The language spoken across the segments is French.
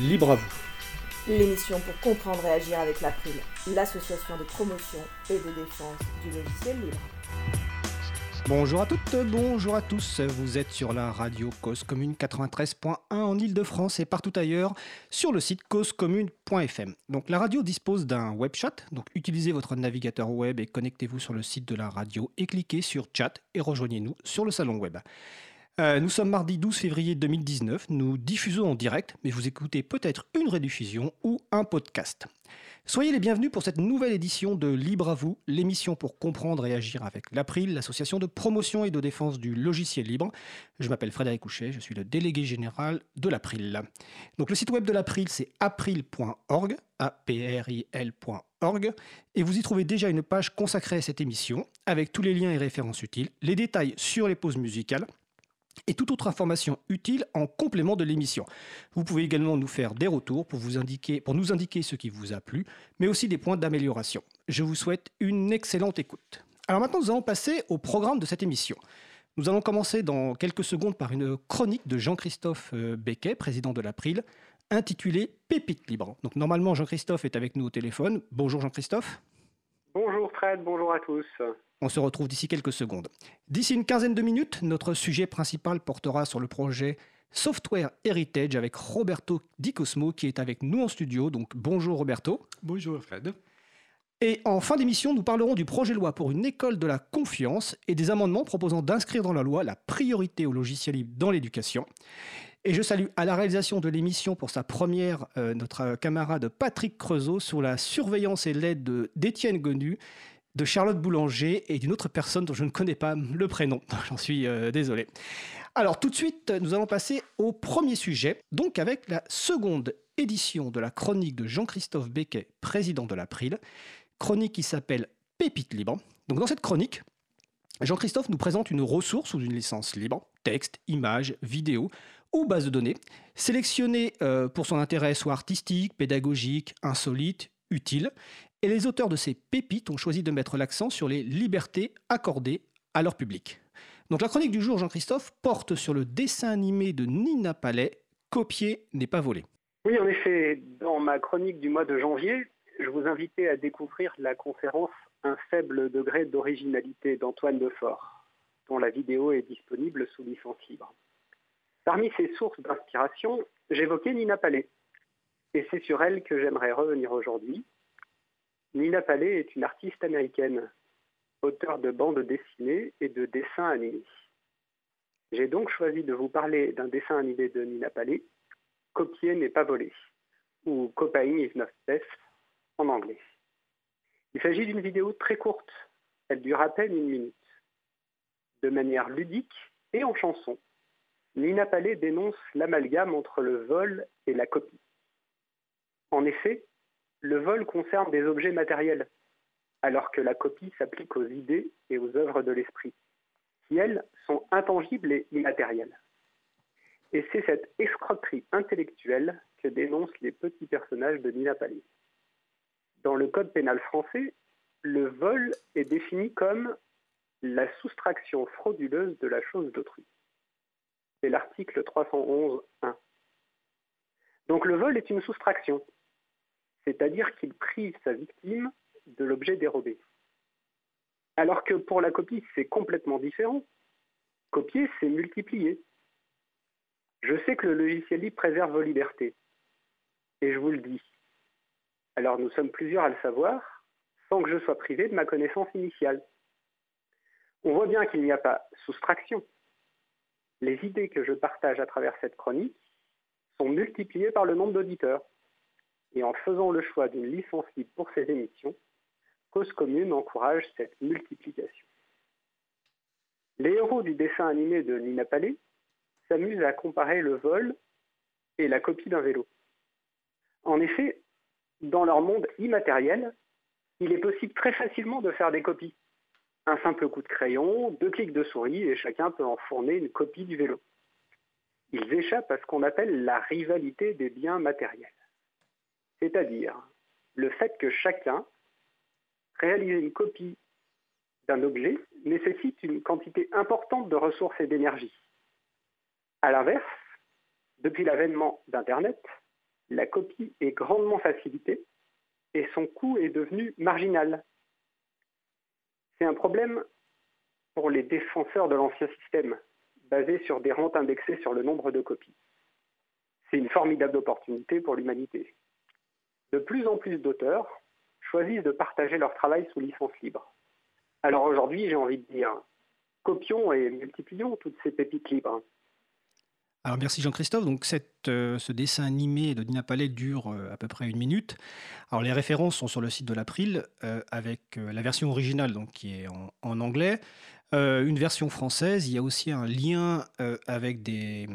Libre à vous. L'émission pour comprendre et agir avec l'April, l'association de promotion et de défense du logiciel libre. Bonjour à toutes, bonjour à tous. Vous êtes sur la radio Cause Commune 93.1 en Ile-de-France et partout ailleurs sur le site causecommune.fm. Donc la radio dispose d'un web chat, donc utilisez votre navigateur web et connectez-vous sur le site de la radio et cliquez sur chat et rejoignez-nous sur le salon web. Euh, nous sommes mardi 12 février 2019, nous diffusons en direct, mais vous écoutez peut-être une rediffusion ou un podcast. Soyez les bienvenus pour cette nouvelle édition de Libre à vous, l'émission pour comprendre et agir avec l'April, l'association de promotion et de défense du logiciel libre. Je m'appelle Frédéric Couchet, je suis le délégué général de l'April. Donc le site web de l'April c'est april.org, a p r i l.org et vous y trouvez déjà une page consacrée à cette émission avec tous les liens et références utiles, les détails sur les pauses musicales et toute autre information utile en complément de l'émission. Vous pouvez également nous faire des retours pour, nous indiquer ce qui vous a plu, mais aussi des points d'amélioration. Je vous souhaite une excellente écoute. Alors maintenant, nous allons passer au programme de cette émission. Nous allons commencer dans quelques secondes par une chronique de Jean-Christophe euh, Becquet, président de l'April, intitulée Pépite libre. Donc normalement, Jean-Christophe est avec nous au téléphone. Bonjour Jean-Christophe. Bonjour Fred, bonjour à tous. On se retrouve d'ici quelques secondes. D'ici une quinzaine de minutes, notre sujet principal portera sur le projet Software Heritage avec Roberto Di Cosmo qui est avec nous en studio. Donc bonjour Roberto. Bonjour Fred. Et en fin d'émission, nous parlerons du projet de loi pour une école de la confiance et des amendements proposant d'inscrire dans la loi la priorité au logiciel libre dans l'éducation. Et je salue à la réalisation de l'émission pour sa première euh, notre camarade Patrick Creusot sur la surveillance et l'aide d'Étienne Gonu, de Charlotte Boulanger et d'une autre personne dont je ne connais pas le prénom. J'en suis euh, désolé. Alors tout de suite, nous allons passer au premier sujet, donc avec la seconde édition de la chronique de Jean-Christophe Becquet, président de l'April, chronique qui s'appelle Pépite libre. Donc dans cette chronique, Jean-Christophe nous présente une ressource sous une licence libre, texte, images, vidéo, ou base de données, sélectionnée euh, pour son intérêt soit artistique, pédagogique, insolite, utile. Et les auteurs de ces pépites ont choisi de mettre l'accent sur les libertés accordées à leur public. Donc la chronique du jour, Jean-Christophe, porte sur le dessin animé de Nina Palais, Copier n'est pas volé. Oui, en effet, dans ma chronique du mois de janvier, je vous invitais à découvrir la conférence Un faible degré d'originalité d'Antoine Defort, dont la vidéo est disponible sous licence libre. Parmi ces sources d'inspiration, j'évoquais Nina Palais. Et c'est sur elle que j'aimerais revenir aujourd'hui. Nina Palais est une artiste américaine, auteure de bandes dessinées et de dessins animés. J'ai donc choisi de vous parler d'un dessin animé de Nina Palais, Copier n'est pas volé, ou Copying is not theft en anglais. Il s'agit d'une vidéo très courte, elle dure à peine une minute. De manière ludique et en chanson, Nina Palais dénonce l'amalgame entre le vol et la copie. En effet, le vol concerne des objets matériels, alors que la copie s'applique aux idées et aux œuvres de l'esprit, qui, elles, sont intangibles et immatérielles. Et c'est cette escroquerie intellectuelle que dénoncent les petits personnages de Nina Palais. Dans le Code pénal français, le vol est défini comme la soustraction frauduleuse de la chose d'autrui c'est l'article 311.1. Donc le vol est une soustraction, c'est-à-dire qu'il prive sa victime de l'objet dérobé. Alors que pour la copie, c'est complètement différent. Copier, c'est multiplier. Je sais que le logiciel libre préserve vos libertés. Et je vous le dis. Alors nous sommes plusieurs à le savoir, sans que je sois privé de ma connaissance initiale. On voit bien qu'il n'y a pas soustraction, les idées que je partage à travers cette chronique sont multipliées par le nombre d'auditeurs. Et en faisant le choix d'une licence libre pour ces émissions, Cause Commune encourage cette multiplication. Les héros du dessin animé de Nina Palais s'amusent à comparer le vol et la copie d'un vélo. En effet, dans leur monde immatériel, il est possible très facilement de faire des copies un simple coup de crayon, deux clics de souris et chacun peut en fournir une copie du vélo. Ils échappent à ce qu'on appelle la rivalité des biens matériels. C'est-à-dire le fait que chacun réalise une copie d'un objet nécessite une quantité importante de ressources et d'énergie. A l'inverse, depuis l'avènement d'Internet, la copie est grandement facilitée et son coût est devenu marginal. C'est un problème pour les défenseurs de l'ancien système, basé sur des rentes indexées sur le nombre de copies. C'est une formidable opportunité pour l'humanité. De plus en plus d'auteurs choisissent de partager leur travail sous licence libre. Alors aujourd'hui, j'ai envie de dire, copions et multiplions toutes ces pépites libres. Alors merci Jean-Christophe. Donc euh, ce dessin animé de Dina Palais dure euh, à peu près une minute. Alors les références sont sur le site de l'April euh, avec la version originale donc qui est en, anglais, une version française. Il y a aussi un lien avec des,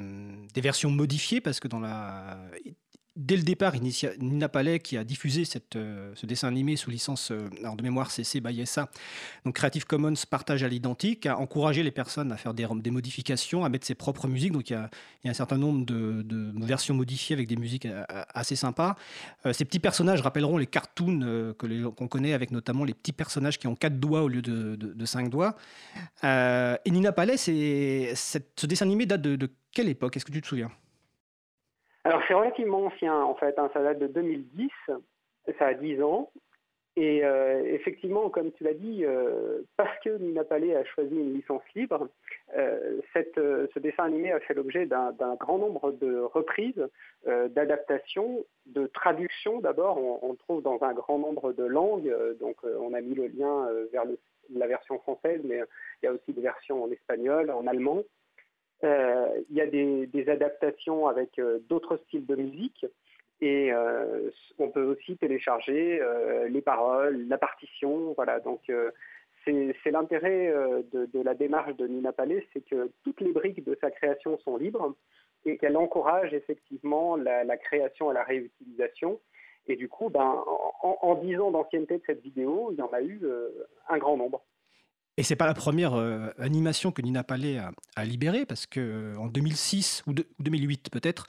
des, versions modifiées parce que dans la Dès le départ, Nina Palais, qui a diffusé euh, ce dessin animé sous licence euh, de mémoire CC by SA, donc Creative Commons partage à l'identique, a encouragé les personnes à faire des, modifications, à mettre ses propres musiques. Donc il y a, un certain nombre de, versions modifiées avec des musiques euh, assez sympas. ces petits personnages rappelleront les cartoons que qu'on connaît, avec notamment les petits personnages qui ont quatre doigts au lieu de, de cinq doigts. et Nina Palais, ce dessin animé date de quelle époque? Est-ce que tu te souviens? Alors c'est relativement ancien en fait, hein. ça date de 2010, ça a 10 ans. Et euh, effectivement, comme tu l'as dit, euh, parce que Nina Palais a choisi une licence libre, euh, ce dessin animé a fait l'objet d'un grand nombre de reprises, d'adaptations, de traductions d'abord. On, le trouve dans un grand nombre de langues, donc on a mis le lien vers la version française, mais il y a aussi des versions en espagnol, en allemand. Euh, il y a des, adaptations avec euh, d'autres styles de musique. Et euh, on peut aussi télécharger les paroles, la partition. Voilà, donc c'est l'intérêt de, la démarche de Nina Palais, c'est que toutes les briques de sa création sont libres et qu'elle encourage effectivement la, création et la réutilisation. Et du coup, ben, en, dix ans d'ancienneté de cette vidéo, il y en a eu un grand nombre. Et c'est pas la première euh, animation que Nina Palais a, libérée, parce que euh, en 2006 ou 2008 peut-être,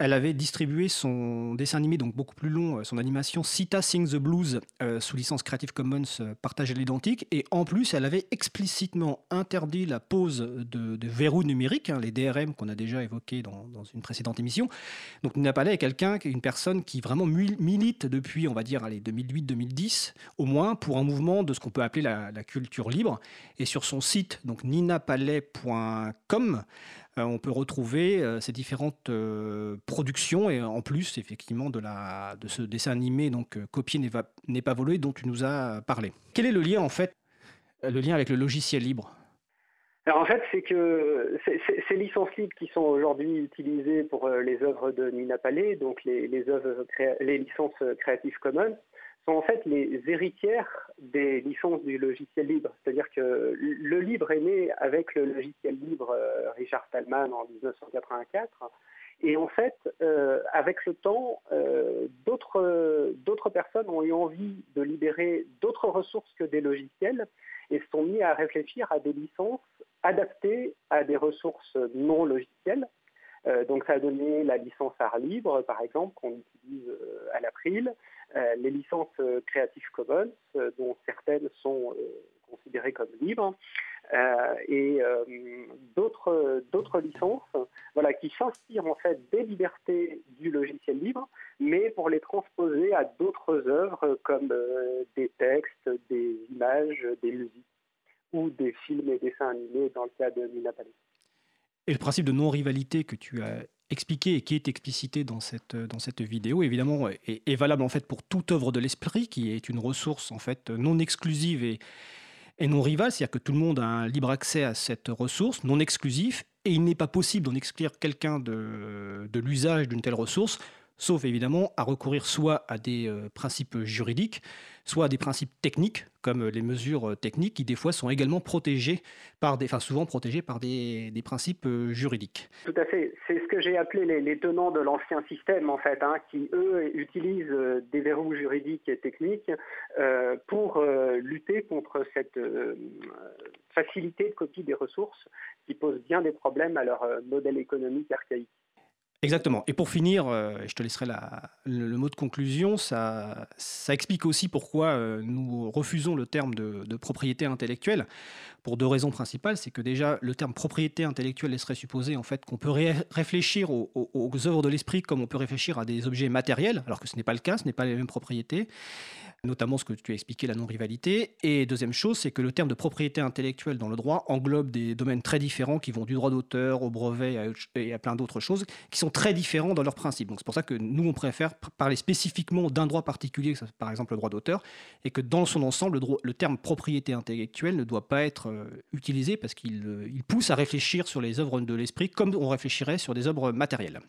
elle avait distribué son dessin animé, donc beaucoup plus long, euh, son animation Sita Sings the Blues euh, sous licence Creative Commons euh, partagée à l'identique. Et en plus, elle avait explicitement interdit la pose de, verrous numériques, hein, les DRM qu'on a déjà évoqués dans, une précédente émission. Donc Nina Palais est quelqu'un, une personne qui vraiment milite depuis, on va dire, 2008-2010, au moins, pour un mouvement de ce qu'on peut appeler la, la, culture libre. Et sur son site, donc ninapalais.com, on peut retrouver euh, ces différentes euh, productions et en plus effectivement de, la, de ce dessin animé donc copié n'est pas volé dont tu nous as parlé. Quel est le lien en fait, le lien avec le logiciel libre? Alors en fait, c'est que ces licences libres qui sont aujourd'hui utilisées pour les œuvres de Nina Palais, donc les, les, œuvres, les licences Creative Commons, sont en fait les héritières des licences du logiciel libre. C'est-à-dire que le libre est né avec le logiciel libre euh, Richard Stallman en 1984. Et en fait, euh, avec le temps, euh, d'autres personnes ont eu envie de libérer d'autres ressources que des logiciels et se sont mis à réfléchir à des licences adaptées à des ressources non logicielles. donc ça a donné la licence art libre, par exemple, qu'on utilise à l'April, les licences euh, Creative Commons, euh, dont certaines sont considérées comme libres, et d'autres licences voilà, qui s'inspirent en fait des libertés du logiciel libre, mais pour les transposer à d'autres œuvres comme des textes, des images, des musiques ou des films et dessins animés dans le cas de Nina Et le principe de non-rivalité que tu as expliqué et qui est explicité dans cette, dans cette vidéo, évidemment, est, valable en fait pour toute œuvre de l'esprit, qui est une ressource en fait non exclusive et, et non rivale, c'est-à-dire que tout le monde a un libre accès à cette ressource non exclusif, et il n'est pas possible d'en exclure quelqu'un de, de l'usage d'une telle ressource, sauf évidemment à recourir soit à des euh, principes juridiques, soit à des principes techniques, comme les mesures techniques, qui des fois sont également protégées par des, enfin souvent protégées par des, principes euh, juridiques. Tout à fait. C'est ce que j'ai appelé les, tenants de l'ancien système, en fait, hein, qui eux utilisent euh, des verrous juridiques et techniques pour lutter contre cette facilité de copie des ressources qui pose bien des problèmes à leur modèle économique archaïque. Exactement. Et pour finir, euh, je te laisserai le, mot de conclusion, ça, explique aussi pourquoi euh, nous refusons le terme de, propriété intellectuelle, pour deux raisons principales. C'est que déjà, le terme propriété intellectuelle laisserait supposer en fait, qu'on peut réfléchir aux, œuvres de l'esprit comme on peut réfléchir à des objets matériels, alors que ce n'est pas le cas, ce n'est pas les mêmes propriétés notamment ce que tu as expliqué, la non-rivalité. Et deuxième chose, c'est que le terme de propriété intellectuelle dans le droit englobe des domaines très différents qui vont du droit d'auteur au brevet et à plein d'autres choses qui sont très différents dans leurs principes. Donc c'est pour ça que nous, on préfère parler spécifiquement d'un droit particulier, par exemple le droit d'auteur, et que dans son ensemble, le, terme propriété intellectuelle ne doit pas être euh, utilisé parce qu'il euh, pousse à réfléchir sur les œuvres de l'esprit comme on réfléchirait sur des œuvres matérielles.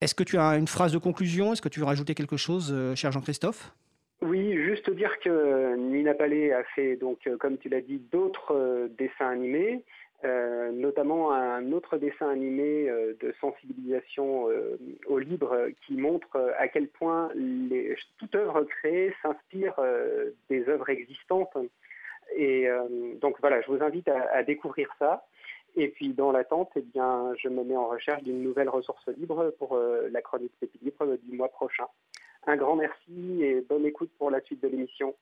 Est-ce que tu as une phrase de conclusion? Est-ce que tu veux rajouter quelque chose, euh, cher Jean-Christophe? Oui, juste dire que Nina Palais a fait, donc, euh, comme tu l'as dit, d'autres euh, dessins animés, euh, notamment un autre dessin animé de sensibilisation au libre qui montre à quel point toute œuvre créée s'inspire des œuvres existantes. Et donc voilà, je vous invite à, découvrir ça. Et puis dans l'attente, eh bien, je me mets en recherche d'une nouvelle ressource libre pour la chronique Pépi Libre du mois prochain. Un grand merci et bonne écoute pour la suite de l'émission.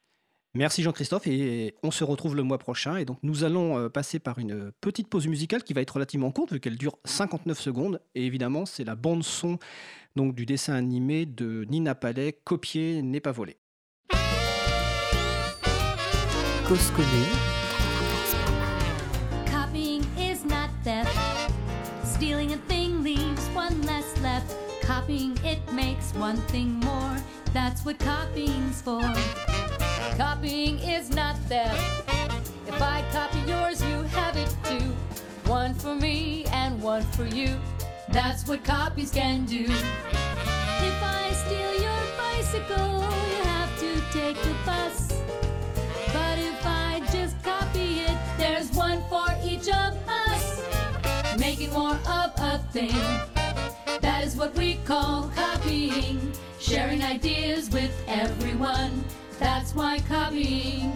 Merci Jean-Christophe et on se retrouve le mois prochain. Et donc nous allons euh, passer par une petite pause musicale qui va être relativement courte vu qu'elle dure 59 secondes. Et évidemment, c'est la bande son donc du dessin animé de Nina Palais, Copier n'est pas volé. Copying it makes one thing more. That's what copying's for. Copying is not theft. If I copy yours, you have it too. One for me and one for you. That's what copies can do. If I steal your bicycle, you have to take the bus. But if I just copy it, there's one for each of us. Making more of a thing is what we call copying. Sharing ideas with everyone. That's why copying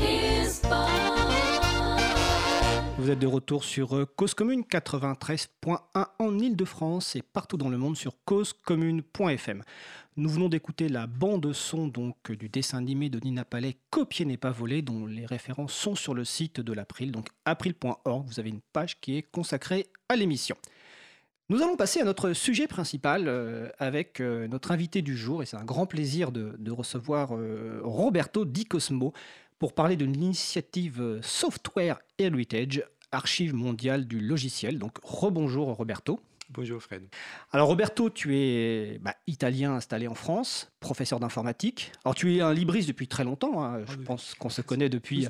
is fun. Vous êtes de retour sur euh, Cause Commune 93.1 en Ile-de-France et partout dans le monde sur causecommune.fm. Nous venons d'écouter la bande son donc du dessin animé de Nina Palais Copier n'est pas volé dont les références sont sur le site de l'April donc april.org. Vous avez une page qui est consacrée à l'émission. Nous allons passer à notre sujet principal euh, avec euh, notre invité du jour, et c'est un grand plaisir de, recevoir euh, Roberto Di Cosmo pour parler de l'initiative Software Heritage, archive mondiale du logiciel. Donc rebonjour Roberto. Bonjour Fred. Alors Roberto, tu es bah, italien installé en France, professeur d'informatique. Alors tu es un libriste depuis très longtemps, hein. je ah pense qu'on se connaît depuis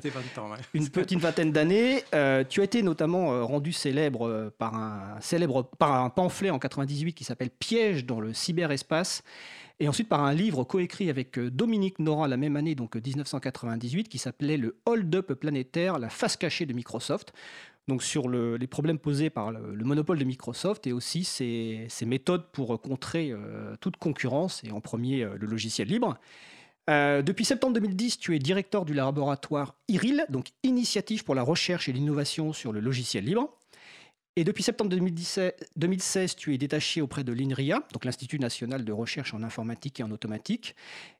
une petite vingtaine d'années. Euh, tu as été notamment euh, rendu célèbre, euh, par un, célèbre par un pamphlet en 98 qui s'appelle Piège dans le cyberespace. Et ensuite par un livre coécrit avec Dominique Nora la même année, donc 1998, qui s'appelait Le Hold-up planétaire, la face cachée de Microsoft donc sur les problèmes posés par le, monopole de Microsoft et aussi ses, méthodes pour contrer euh, toute concurrence, et en premier euh, le logiciel libre. Euh, depuis septembre 2010, tu es directeur du laboratoire IRIL, donc Initiative pour la recherche et l'innovation sur le logiciel libre. Et depuis septembre 2016, tu es détaché auprès de l'INRIA, donc l'Institut national de recherche en informatique et en automatique,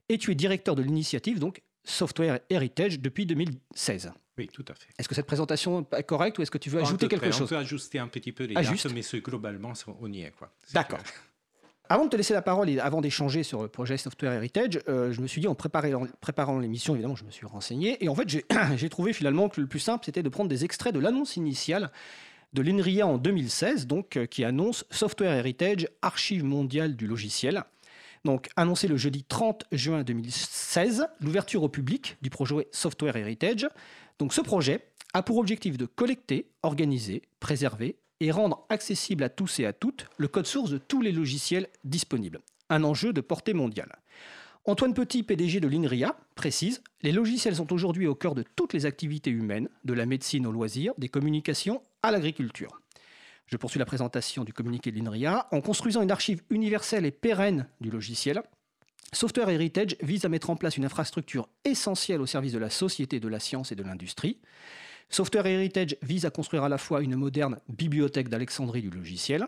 et tu es directeur de l'initiative, donc Software Heritage, depuis 2016. Oui, tout à fait. Est-ce que cette présentation est correcte ou est-ce que tu veux ajouter quelque chose On peut ajuster un petit peu les ah, dates, mais globalement, on y est. D'accord. Avant de te laisser la parole et avant d'échanger sur le projet Software Heritage, euh, je me suis dit, en préparant l'émission, évidemment, je me suis renseigné. Et en fait, j'ai trouvé finalement que le plus simple, c'était de prendre des extraits de l'annonce initiale de l'INRIA en 2016, donc, euh, qui annonce Software Heritage, archive mondiale du logiciel. Donc, annoncé le jeudi 30 juin 2016, l'ouverture au public du projet Software Heritage. Ce projet a pour objectif de collecter, organiser, préserver et rendre accessible à tous et à toutes le code source de tous les logiciels disponibles. Un enjeu de portée mondiale. Antoine Petit, PDG de l'INRIA, précise Les logiciels sont aujourd'hui au cœur de toutes les activités humaines, de la médecine au loisir, des communications à l'agriculture. Je poursuis la présentation du communiqué de l'INRIA. En construisant une archive universelle et pérenne du logiciel, Software Heritage vise à mettre en place une infrastructure essentielle au service de la société, de la science et de l'industrie. Software Heritage vise à construire à la fois une moderne bibliothèque d'Alexandrie du logiciel,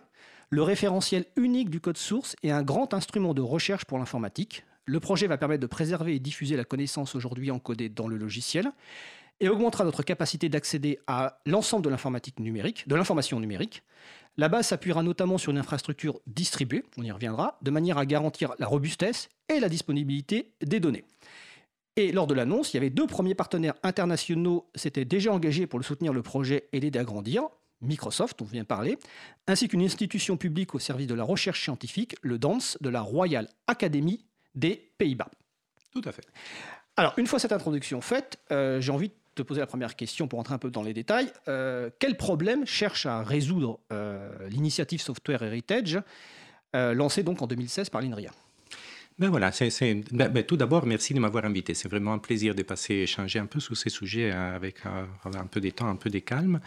le référentiel unique du code source est un grand instrument de recherche pour l'informatique. Le projet va permettre de préserver et diffuser la connaissance aujourd'hui encodée dans le logiciel et augmentera notre capacité d'accéder à l'ensemble de l'informatique numérique, de l'information numérique. La base s'appuiera notamment sur une infrastructure distribuée, on y reviendra, de manière à garantir la robustesse et la disponibilité des données. Et lors de l'annonce, il y avait deux premiers partenaires internationaux s'étaient déjà engagés pour le soutenir le projet et l'aider à grandir. Microsoft, on vient de parler, ainsi qu'une institution publique au service de la recherche scientifique, le DANS de la Royal Academy des Pays-Bas. Tout à fait. Alors, une fois cette introduction faite, euh, j'ai envie de te poser la première question pour entrer un peu dans les détails. Euh, quel problème cherche à résoudre euh, l'initiative Software Heritage, lancée donc en 2016 par l'INRIA? Ben voilà, ben, ben, tout d'abord, merci de m'avoir invité. C'est vraiment un plaisir de passer, échanger un peu sur ces sujets avec un peu de temps, un peu de calme.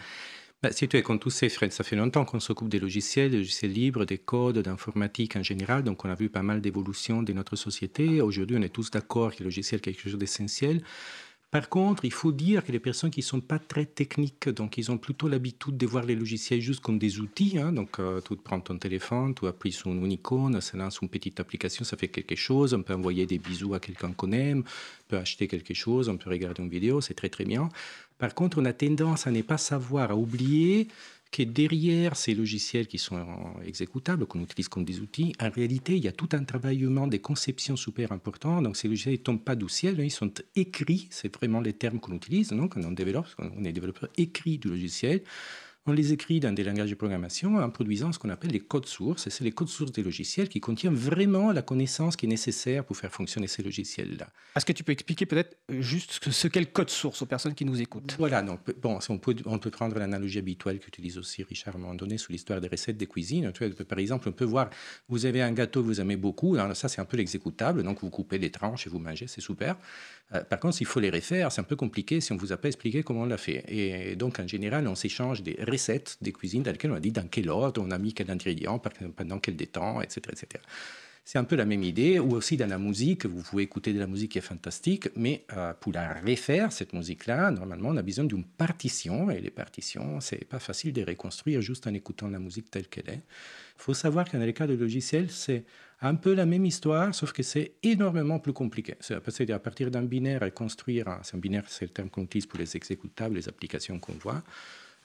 Ben, si tu es comme tous ces Fred, ça fait longtemps qu'on s'occupe des logiciels, des logiciels libres, des codes, d'informatique en général. Donc, on a vu pas mal d'évolutions de notre société. Aujourd'hui, on est tous d'accord que le logiciel est quelque chose d'essentiel. Par contre, il faut dire que les personnes qui ne sont pas très techniques, donc ils ont plutôt l'habitude de voir les logiciels juste comme des outils. Hein. donc, euh, tu prends ton téléphone, tu appuies sur une icône, ça lance une petite application, ça fait quelque chose. On peut envoyer des bisous à quelqu'un qu'on aime, on peut acheter quelque chose, on peut regarder une vidéo, c'est très très bien. Par contre, on a tendance à ne pas savoir, à oublier que derrière ces logiciels qui sont exécutables, qu'on utilise comme des outils, en réalité, il y a tout un travail humain des conceptions super important. Donc, ces logiciels ne tombent pas du ciel, ils sont écrits, c'est vraiment les termes qu'on utilise non quand on développe, on est développeur écrit du logiciel. On les écrit dans des langages de programmation en produisant ce qu'on appelle les codes sources. Et c'est les codes sources des logiciels qui contiennent vraiment la connaissance qui est nécessaire pour faire fonctionner ces logiciels-là. Est-ce que tu peux expliquer peut-être juste ce qu'est le code source aux personnes qui nous écoutent? Voilà, donc bon, on peut, on peut prendre l'analogie habituelle qu'utilise aussi Richard à un moment donné sur l'histoire des recettes de cuisine. Par exemple, on peut voir, vous avez un gâteau que vous aimez beaucoup, ça c'est un peu l'exécutable, donc vous coupez des tranches et vous mangez, c'est super. Euh, par contre, s'il faut les refaire, c'est un peu compliqué si on ne vous a pas expliqué comment on l'a fait. Et donc, en général, on s'échange des recettes des cuisines dans lesquelles on a dit dans quel ordre, on a mis quel ingrédient, pendant quel temps, etc. etc. C'est un peu la même idée, ou aussi dans la musique, vous pouvez écouter de la musique qui est fantastique, mais euh, pour la refaire, cette musique-là, normalement, on a besoin d'une partition, et les partitions, c'est pas facile de reconstruire juste en écoutant la musique telle qu'elle est. Il faut savoir que dans les cas de logiciels, c'est un peu la même histoire, sauf que c'est énormément plus compliqué. C'est à partir d'un binaire et construire, un binaire, c'est le terme qu'on utilise pour les exécutables, les applications qu'on voit,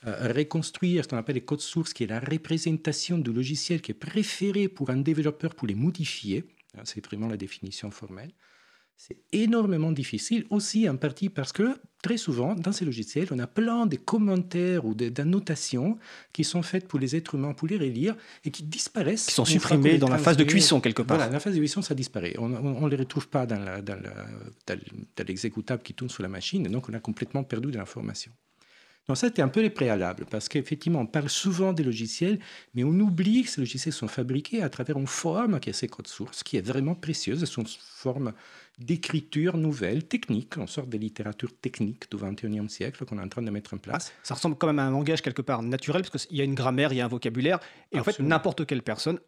reconstruire ce qu'on appelle les codes sources, qui est la représentation du logiciel qui est préféré pour un développeur pour les modifier. Hein, c'est vraiment la définition formelle. C'est énormément difficile aussi en partie parce que très souvent dans ces logiciels, on a plein de commentaires ou d'annotations qui sont faites pour les êtres humains pour les relire et qui disparaissent. Qui sont supprimés dans la phase de cuisson quelque part. Voilà, la phase de cuisson, ça disparaît. On ne les retrouve pas dans l'exécutable qui tourne sur la machine, donc on a complètement perdu de l'information. Donc ça, c'était un peu les préalables, parce qu'effectivement, on parle souvent des logiciels, mais on oublie que ces logiciels sont fabriqués à travers une forme qui est ces codes sources, qui est vraiment précieuse. Ce sont une forme d'écriture nouvelle, technique, en sorte de littérature technique du XXIe siècle qu'on est en train de mettre en place. ça ressemble quand même à un langage quelque part naturel, parce qu'il y a une grammaire, il y a un vocabulaire, et en fait, n'importe quelle personne,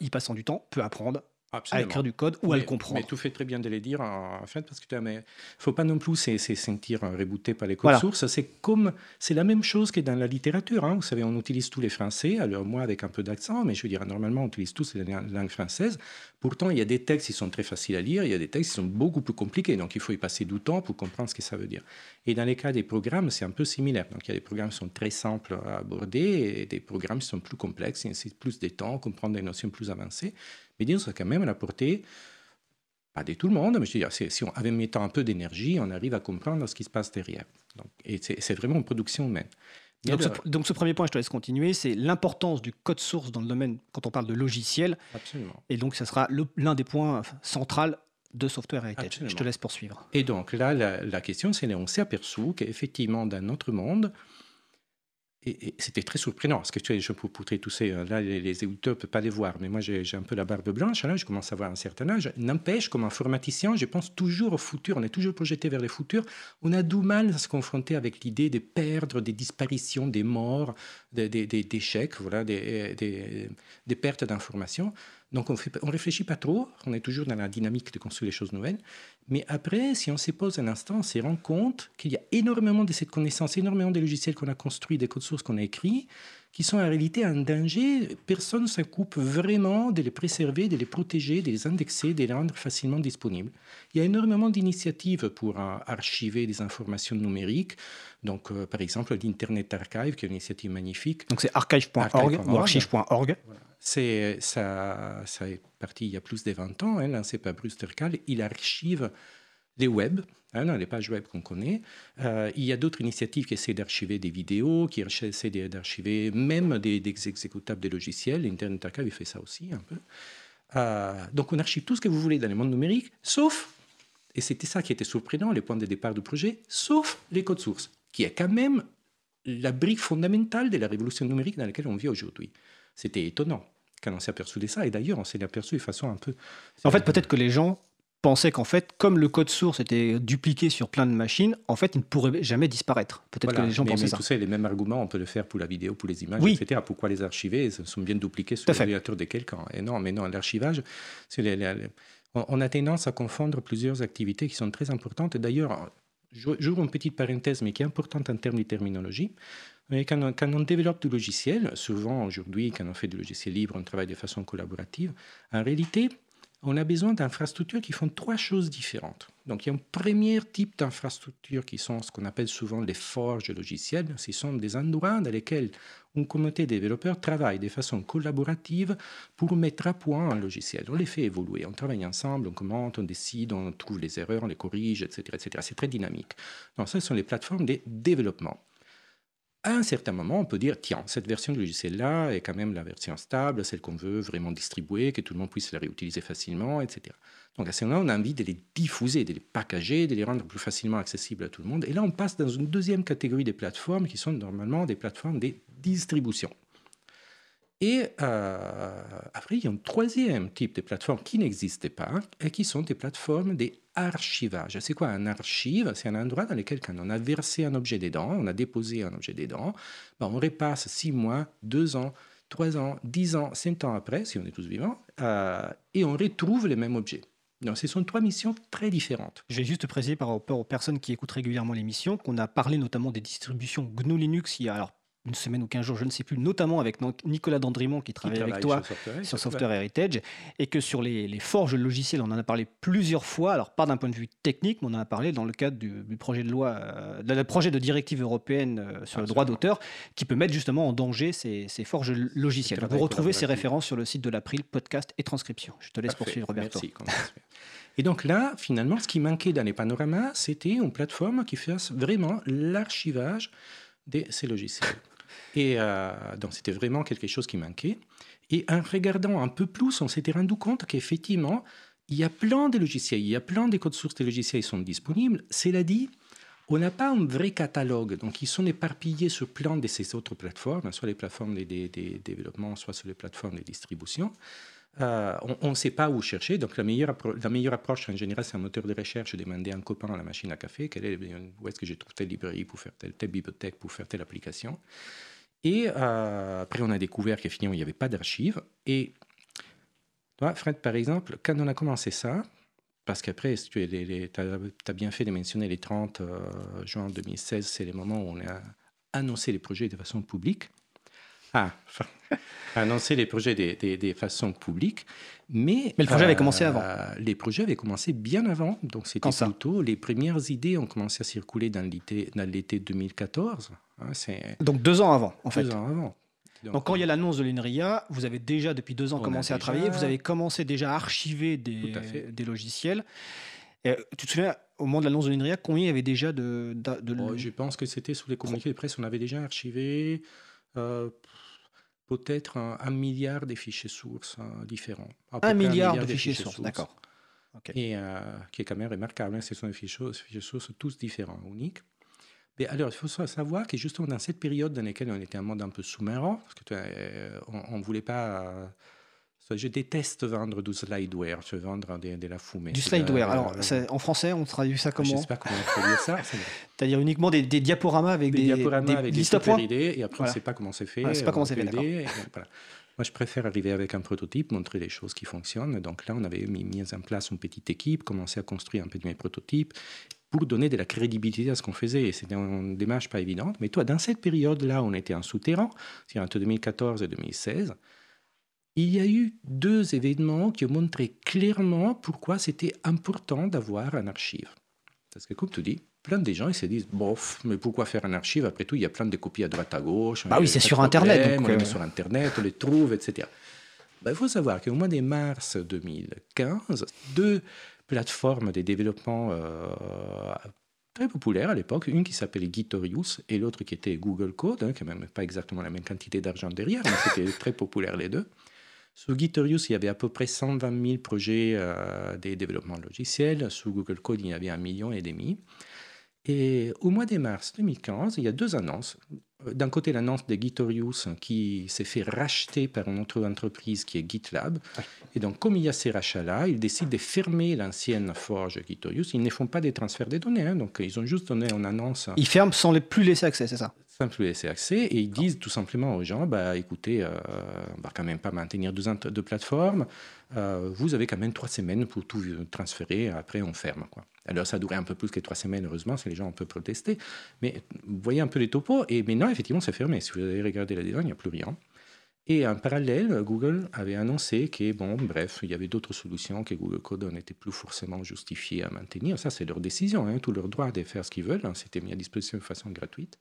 y passant du temps, peut apprendre à écrire du code ou à le comprendre. Mais tu fais très bien de les dire en fait parce que tu ne faut pas non plus se sentir rebooté par les codes sources. C'est comme c'est la même chose que dans la littérature. Hein. Vous savez, on utilise tous les français. Alors moi avec un peu d'accent, mais je veux dire normalement on utilise tous la langue française. Pourtant il y a des textes qui sont très faciles à lire, il y a des textes qui sont beaucoup plus compliqués. Donc il faut y passer du temps pour comprendre ce que ça veut dire. Et dans les cas des programmes, c'est un peu similaire. Donc il y a des programmes qui sont très simples à aborder et des programmes qui sont plus complexes, et plus de temps, comprendre des notions plus avancées. Disons, c'est quand même à la portée, pas de tout le monde, mais je veux dire, si on avait mettant un peu d'énergie, on arrive à comprendre ce qui se passe derrière. Donc, et c'est vraiment une production humaine. Donc, ce, donc, ce, premier point, je te laisse continuer, c'est l'importance du code source dans le domaine quand on parle de logiciel. Absolument. Et donc, ce sera l'un des points centraux de Software Heritage. Je te laisse poursuivre. Et donc là, la, la question, c'est on s'est aperçu qu'effectivement, dans notre monde, et, c'était très surprenant, parce que tu sais, je peux poutrer tous ces... Là, les, les ne peuvent pas les voir, mais moi, j'ai un peu la barbe blanche, là, je commence à avoir un certain âge. N'empêche, comme informaticien, je pense toujours au futur, on est toujours projeté vers le futur. On a du mal à se confronter avec l'idée de perdre, des disparitions, des morts, des, des, voilà, des pertes d'informations. Donc on ne réfléchit pas trop, on est toujours dans la dynamique de construire les choses nouvelles. Mais après, si on se pose un instant, on se rend compte qu'il y a énormément de cette connaissance, énormément de logiciels qu'on a construits, des codes sources qu'on a écrits, qui sont en réalité un danger. Personne ne s'occupe vraiment de les préserver, de les protéger, de les indexer, de les rendre facilement disponibles. Il y a énormément d'initiatives pour euh, archiver des informations numériques. Donc, euh, par exemple, l'Internet Archive, qui est une initiative magnifique. Donc, c'est archive.org ou archive.org. C'est, ça, ça est parti il y a plus de 20 ans, hein, lancé par Bruce Tercal. Il archive les web, hein, les pages web qu'on connaît. Euh, il y a d'autres initiatives qui essaient d'archiver des vidéos, qui essaient d'archiver même des, exécutables des logiciels. Internet Archive fait ça aussi un peu. Euh, donc on archive tout ce que vous voulez dans le monde numérique, sauf, et c'était ça qui était surprenant, les points de départ du projet, sauf les codes sources, qui est quand même la brique fondamentale de la révolution numérique dans laquelle on vit aujourd'hui. C'était étonnant quand on s'est aperçu de ça, et d'ailleurs on s'est aperçu de façon un peu... En fait, peut-être que les gens pensait qu'en fait, comme le code source était dupliqué sur plein de machines, en fait, il ne pourrait jamais disparaître. Peut-être que les gens pensaient mais ça. Tout ça, les mêmes arguments, on peut le faire pour la vidéo, pour les images, oui. etc. Pourquoi les archiver? Ils sont bien dupliqués sur l'ordinateur de quelqu'un. Et non, mais non, l'archivage, on a tendance à confondre plusieurs activités qui sont très importantes. D'ailleurs, j'ouvre une petite parenthèse, mais qui est importante en termes de terminologie. Mais quand on, quand on développe du logiciel, souvent aujourd'hui, quand on fait du logiciel libre, on travaille de façon collaborative. En réalité, on a besoin d'infrastructures qui font trois choses différentes. Donc, il y a un premier type d'infrastructures qui sont ce qu'on appelle souvent les forges logicielles. Ce sont des endroits dans lesquels une communauté de développeurs travaille de façon collaborative pour mettre à point un logiciel. On les fait évoluer, on travaille ensemble, on commente, on décide, on trouve les erreurs, on les corrige, etc. etc. C'est très dynamique. Donc, ce sont les plateformes de développement à un certain moment, on peut dire, tiens, cette version du logiciel-là est quand même la version stable, celle qu'on veut vraiment distribuer, que tout le monde puisse la réutiliser facilement, etc. Donc à ce moment-là, on a envie de les diffuser, de les packager, de les rendre plus facilement accessibles à tout le monde. Et là, on passe dans une deuxième catégorie des plateformes qui sont normalement des plateformes de distribution. Et euh, après, il y a un troisième type de plateforme qui n'existait pas et qui sont des plateformes d'archivage. C'est quoi un archive? C'est un endroit dans lequel, quand on a versé un objet dedans, on a déposé un objet dedans, ben on repasse six mois, deux ans, trois ans, dix ans, cinq ans après, si on est tous vivants, euh, et on retrouve les mêmes objets. Donc, ce sont trois missions très différentes. Je vais juste préciser par rapport aux personnes qui écoutent régulièrement l'émission qu'on a parlé notamment des distributions GNU Linux il y a une semaine ou quinze jours, je ne sais plus, notamment avec Nicolas Dandrimont qui travaille, avec toi sur Software, Heritage, et que sur les, forges logicielles, on en a parlé plusieurs fois, alors pas d'un point de vue technique, mais on en a parlé dans le cadre du, projet de loi, euh, projet de directive européenne euh, sur le droit d'auteur, qui peut mettre justement en danger ces, forges logicielles. Vous retrouvez ces références sur le site de l'April, podcast et transcription. Je te laisse poursuivre, Roberto. Merci. Et donc là, finalement, ce qui manquait dans les panoramas, c'était une plateforme qui fasse vraiment l'archivage de ces logiciels. Et euh, donc, c'était vraiment quelque chose qui manquait. Et en regardant un peu plus, on s'était rendu compte qu'effectivement, il y a plein de logiciels, il y a plein de codes sources de logiciels qui sont disponibles. Cela dit, on n'a pas un vrai catalogue. Donc, ils sont éparpillés sur plein de ces autres plateformes, soit les plateformes de, développement, soit sur les plateformes de distribution. Euh, on ne sait pas où chercher. Donc, la meilleure, la meilleure approche, en général, c'est un moteur de recherche. Demander à un copain à la machine à café est, où est-ce que je trouve telle librairie pour faire telle, bibliothèque pour faire telle application. Et euh, après, on a découvert qu'effectivement, il n'y avait pas d'archives. Et toi, Fred, par exemple, quand on a commencé ça, parce qu'après, tu as, bien fait de mentionner les 30 euh, juin 2016, c'est le moment où on a annoncé les projets de façon publique. Ah, enfin, annoncer les projets de, de, façon publique. Mais, mais le projet avait commencé avant. Euh, les projets avaient commencé bien avant. Donc, c'était plutôt. Les premières idées ont commencé à circuler dans l'été 2014. Hein, donc, deux ans avant, en fait. Deux ans avant. Donc, quand il y a l'annonce de l'INRIA, vous avez déjà, depuis deux ans, commencé à travailler. Vous avez commencé déjà à archiver des, des logiciels. Et, tu te souviens, au moment de l'annonce de l'INRIA, combien il y avait déjà de. de, oh, je pense que c'était sous les communiqués de presse, on avait déjà archivé. Euh, peut-être un, milliard de fichiers sources euh, différents. Un milliard, de fichiers, sources, d'accord. Et euh, qui est quand même remarquable, hein, ce sont des fichiers, fichiers sources tous différents, uniques. Mais alors, il faut savoir que justement dans cette période dans laquelle on était un monde un peu sous-marin, parce qu'on euh, on ne voulait pas je déteste vendre du slideware, je veux vendre de, la fumée. Du slideware. Alors, en français, on traduit ça comment Je ne sais pas comment on traduit ça. C'est-à-dire uniquement des, diaporamas avec des, diaporamas avec listes à points. et après, on ne sait pas comment c'est fait. On sait pas comment c'est fait, Moi, je préfère arriver avec un prototype, montrer les choses qui fonctionnent. Donc là, on avait mis, mis en place une petite équipe, commencé à construire un peu de mes prototypes. pour donner de la crédibilité à ce qu'on faisait. Et c'était une démarche pas évidente. Mais toi, dans cette période-là, on était en souterrain, c'est entre 2014 et 2016. Il y a eu deux événements qui ont montré clairement pourquoi c'était important d'avoir un archive. Parce que, comme tu dis, plein de gens ils se disent bof, mais pourquoi faire un archive? Après tout, il y a plein de copies à droite à gauche. Bah oui, c'est sur Internet. Donc, on les met euh. sur Internet, on les trouve, etc. Bah, il faut savoir qu'au mois de mars 2015, deux plateformes de développement euh, très populaires à l'époque, une qui s'appelait Gitorius et l'autre qui était Google Code, hein, qui n'a même pas exactement la même quantité d'argent derrière, mais c'était très populaire les deux. Sur Gitorius, il y avait à peu près 120 000 projets euh, de développement logiciel. Sur Google Code, il y avait un million et demi. Et au mois de mars 2015, il y a deux annonces. D'un côté, l'annonce de Gitorius qui s'est fait racheter par une autre entreprise qui est GitLab. Et donc, comme il y a ces rachats-là, ils décident de fermer l'ancienne forge Gitorius. Ils ne font pas des transferts de données, hein. donc ils ont juste donné une annonce. Ils ferment sans les plus laisser accès, c'est ça? Sans plus laisser accès. Et ils disent tout simplement aux gens, bah, écoutez, euh, on va quand même pas maintenir deux, deux plateformes. Euh, vous avez quand même trois semaines pour tout transférer. Après, on ferme. Quoi. Alors, ça a duré un peu plus que trois semaines, heureusement, si les gens ont peu protester. Mais vous voyez un peu les topos. Et maintenant, effectivement, c'est fermé. Si vous avez regardé la design, il n'y a plus rien. Et en parallèle, Google avait annoncé que, bon, bref, il y avait d'autres solutions que Google Code n'était plus forcément justifié à maintenir. Ça, c'est leur décision, hein, tout leur droit de faire ce qu'ils veulent. Hein. C'était mis à disposition de façon gratuite.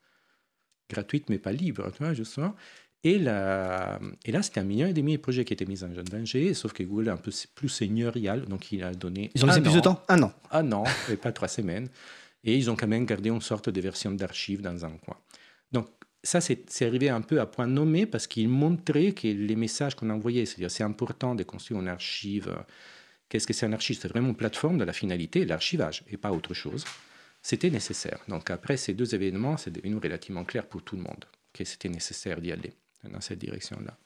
Gratuite, mais pas libre, tu vois, justement. Et, là, et là, c'était un million et demi de projets qui étaient mis en danger, sauf que Google est un peu plus seigneurial, donc il a donné. Ils ont laissé plus de temps? Un an. Un an, et pas trois semaines. Et ils ont quand même gardé une sorte de version d'archives dans un coin. Ça, c'est arrivé un peu à point nommé parce qu'il montrait que les messages qu'on envoyait, c'est-à-dire c'est important de construire une archive. Qu'est-ce que c'est un archive? C'est vraiment une plateforme de la finalité, l'archivage, et pas autre chose. C'était nécessaire. Donc, après ces deux événements, c'est devenu relativement clair pour tout le monde que c'était nécessaire d'y aller dans cette direction-là.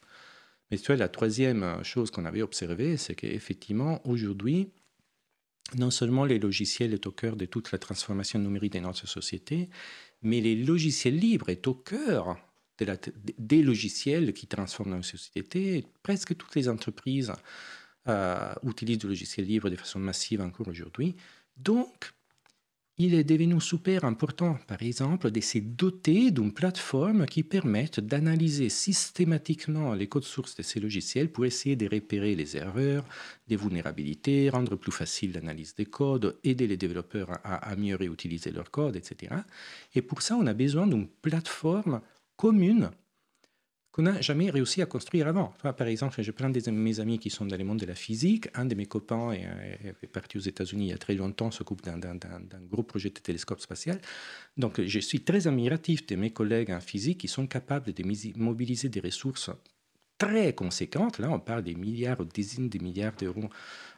Mais tu vois, la troisième chose qu'on avait observée, c'est qu'effectivement, aujourd'hui, non seulement les logiciels sont au cœur de toute la transformation numérique de notre société, mais les logiciels libres sont au cœur de la, des logiciels qui transforment notre société. Presque toutes les entreprises euh, utilisent du logiciel libre de façon massive encore aujourd'hui. Donc, il est devenu super important, par exemple, de se doter d'une plateforme qui permette d'analyser systématiquement les codes sources de ces logiciels pour essayer de repérer les erreurs, les vulnérabilités, rendre plus facile l'analyse des codes, aider les développeurs à, à mieux réutiliser leurs codes, etc. Et pour ça, on a besoin d'une plateforme commune qu'on n'a jamais réussi à construire avant. par exemple, je prends des de mes amis qui sont dans le monde de la physique. Un de mes copains est, est parti aux États-Unis il y a très longtemps, s'occupe d'un gros projet de télescope spatial. Donc, je suis très admiratif de mes collègues en physique qui sont capables de mobiliser des ressources très conséquentes. Là, on parle des milliards, ou dizaines de milliards d'euros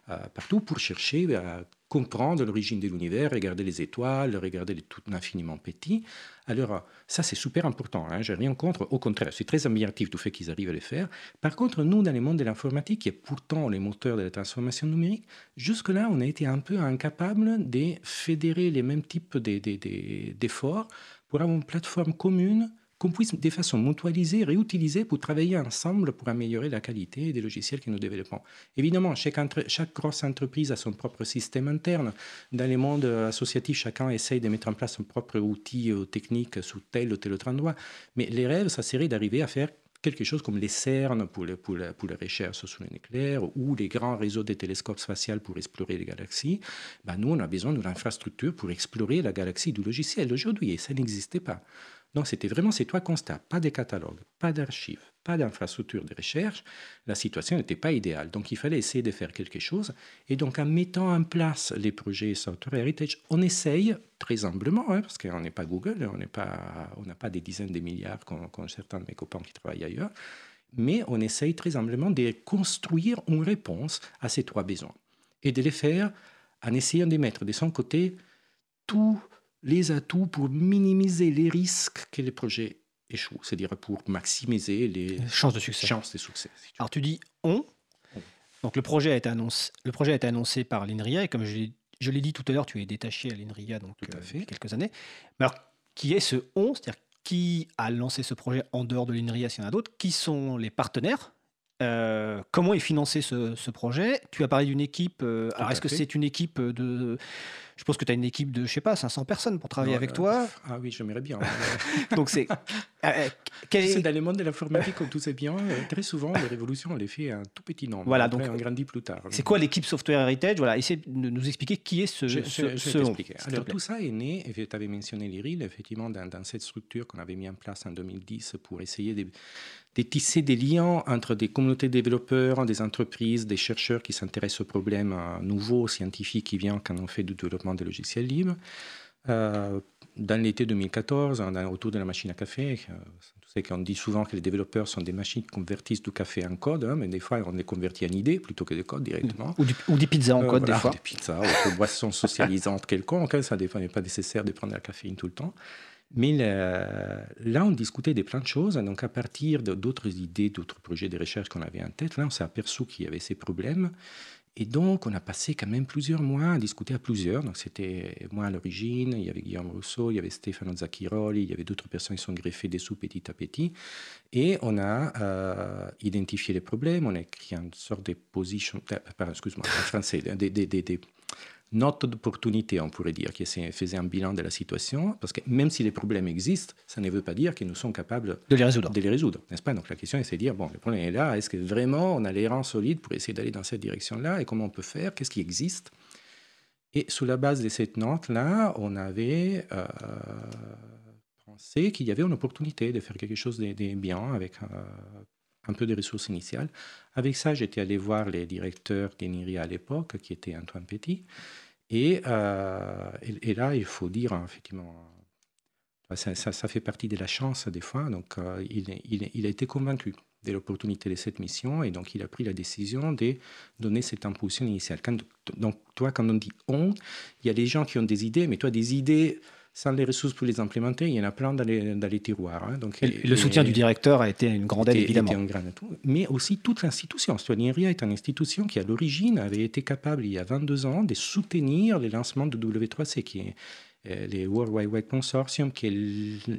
euh, partout pour chercher à comprendre l'origine de l'univers, regarder les étoiles, regarder les tout infiniment petits. Alors, euh, ça, c'est super important. Hein, Je n'ai rien contre. Au contraire, suis très admiratif du fait qu'ils arrivent à le faire. Par contre, nous, dans le monde de l'informatique, qui est pourtant les moteurs de la transformation numérique, jusque-là, on a été un peu incapable de fédérer les mêmes types d'efforts pour avoir une plateforme commune qu'on puisse de façon mutualisée, réutiliser pour travailler ensemble pour améliorer la qualité des logiciels que nous développons. Évidemment, chaque, grosse entreprise a son propre système interne. Dans les mondes associatifs, chacun essaye de mettre en place son propre outil ou technique sous tel ou tel autre endroit. Mais les rêves, ça serait d'arriver à faire quelque chose comme les CERN pour, la, pour recherche sur le nucléaire ou les grands réseaux de télescopes spatials pour explorer les galaxies. Ben, nous, on a besoin d'une infrastructure pour explorer la galaxie du logiciel aujourd'hui et ça n'existait pas. Donc c'était vraiment ces trois constats, pas de catalogue, pas d'archives, pas d'infrastructure de recherche. La situation n'était pas idéale, donc il fallait essayer de faire quelque chose. Et donc en mettant en place les projets Software Heritage, on essaye très humblement, hein, parce qu'on n'est pas Google, on n'a pas, pas des dizaines de milliards comme, certains de mes copains qui travaillent ailleurs, mais on essaye très humblement de construire une réponse à ces trois besoins et de les faire en essayant de mettre de son côté tout les atouts pour minimiser les risques que les projets échouent, c'est-à-dire pour maximiser les chances de succès. Chances de succès Alors tu dis on. Donc le projet a été annoncé, le projet a été annoncé par l'INRIA et comme je, l'ai dit tout à l'heure, tu es détaché à l'INRIA donc tout à euh, fait. quelques années. Mais alors qui est ce on? C'est-à-dire qui a lancé ce projet en dehors de l'INRIA s'il y en a d'autres? Qui sont les partenaires? Euh, comment est financé ce, projet? Tu as parlé d'une équipe. Euh, alors, est-ce que c'est une équipe de. Je pense que tu as une équipe de, je sais pas, 500 personnes pour travailler avec toi. Ah oui, j'aimerais bien. Donc, c'est. Euh, c'est dans le monde de l'informatique, comme tout sait bien, très souvent, les révolutions, on les fait un tout petit nombre. Voilà, donc. on grandit plus tard. C'est quoi l'équipe Software Heritage? Voilà, essaie de nous expliquer qui est ce. Je, ce, Alors, tout ça est né, et tu avais mentionné l'IRIL, effectivement, dans, dans cette structure qu'on avait mis en place en 2010 pour essayer de de tisser des liens entre des communautés de développeurs, des entreprises, des chercheurs qui s'intéressent aux problèmes euh, nouveaux, scientifiques qui viennent quand on fait du développement de logiciels libres. Euh, dans l'été 2014, autour de la machine à café, euh, qu'on dit souvent que les développeurs sont des machines qui convertissent du café en code, hein, mais des fois on les convertit en idées plutôt que de code directement. Ou, des pizzas en code, des fois. Des pizzas, ou des boissons socialisantes quelconques. Hein, ça, des fois, n'est pas nécessaire de prendre la caféine tout le temps. Mais là, on discutait de plein de choses. Donc, à partir d'autres idées, d'autres projets de recherche qu'on avait en tête, là, on s'est aperçu qu'il y avait ces problèmes. Et donc, on a passé quand même plusieurs mois à discuter à plusieurs. Donc, c'était moi à l'origine, il y avait Guillaume Rousseau, il y avait Stefano Zacchiroli, il y avait d'autres personnes qui sont greffées dessous petit à petit. Et on a euh, identifié les problèmes, on a écrit une sorte de position, euh, excuse-moi, en français, des, des note d'opportunité, on pourrait dire, qui faisait un bilan de la situation, parce que même si les problèmes existent, ça ne veut pas dire que nous sommes capables de les résoudre. De les résoudre, n'est-ce pas? Donc la question est de dire, bon, le problème est là, est-ce que vraiment on a les rangs solides pour essayer d'aller dans cette direction-là, et comment on peut faire, qu'est-ce qui existe? Et sous la base de cette note-là, on avait euh, pensé qu'il y avait une opportunité de faire quelque chose de, bien avec... Euh, un peu de ressources initiales. Avec ça, j'étais allé voir les directeurs d'Eniria à l'époque, qui était Antoine Petit. Euh, et, là, il faut dire, hein, effectivement, ça, ça, fait partie de la chance des fois. Donc, euh, il, a été convaincu de l'opportunité de cette mission et donc il a pris la décision de donner cette impulsion initiale. Donc, toi, quand on dit on, il y a des gens qui ont des idées, mais toi, des idées sans les ressources pour les implémenter, il y en a plein dans les, dans les tiroirs. Hein. Donc, le soutien du directeur a été une grande aide, évidemment. un grand atout, mais aussi toute l'institution. Stoigneria est une institution qui, à l'origine, avait été capable, il y a 22 ans, de soutenir les lancements de W3C, qui est euh, les World Wide Web Consortium, qui est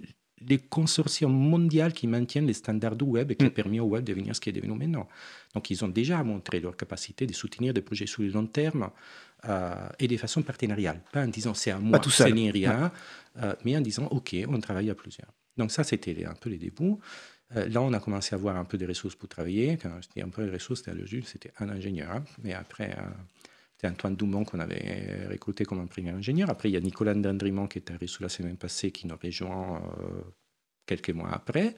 les consortiums mondiaux qui maintiennent les standards du web et qui ont mm. permis au web de devenir ce qui est devenu maintenant. Donc, ils ont déjà montré leur capacité de soutenir des projets sur le long terme euh, et de façon partenariale. Pas en disant c'est à moi, c'est rien, euh, mais en disant OK, on travaille à plusieurs. Donc ça, c'était un peu les débuts. Euh, là, on a commencé à avoir un peu de ressources pour travailler. Quand je dis un peu de ressources, c'était à c'était un ingénieur. Hein. Mais après, c'était Antoine Dumont qu'on avait recruté comme un premier ingénieur. Après, il y a Nicolas Dandrimont qui est arrivé sous la semaine passée, qui nous rejoint quelques mois après.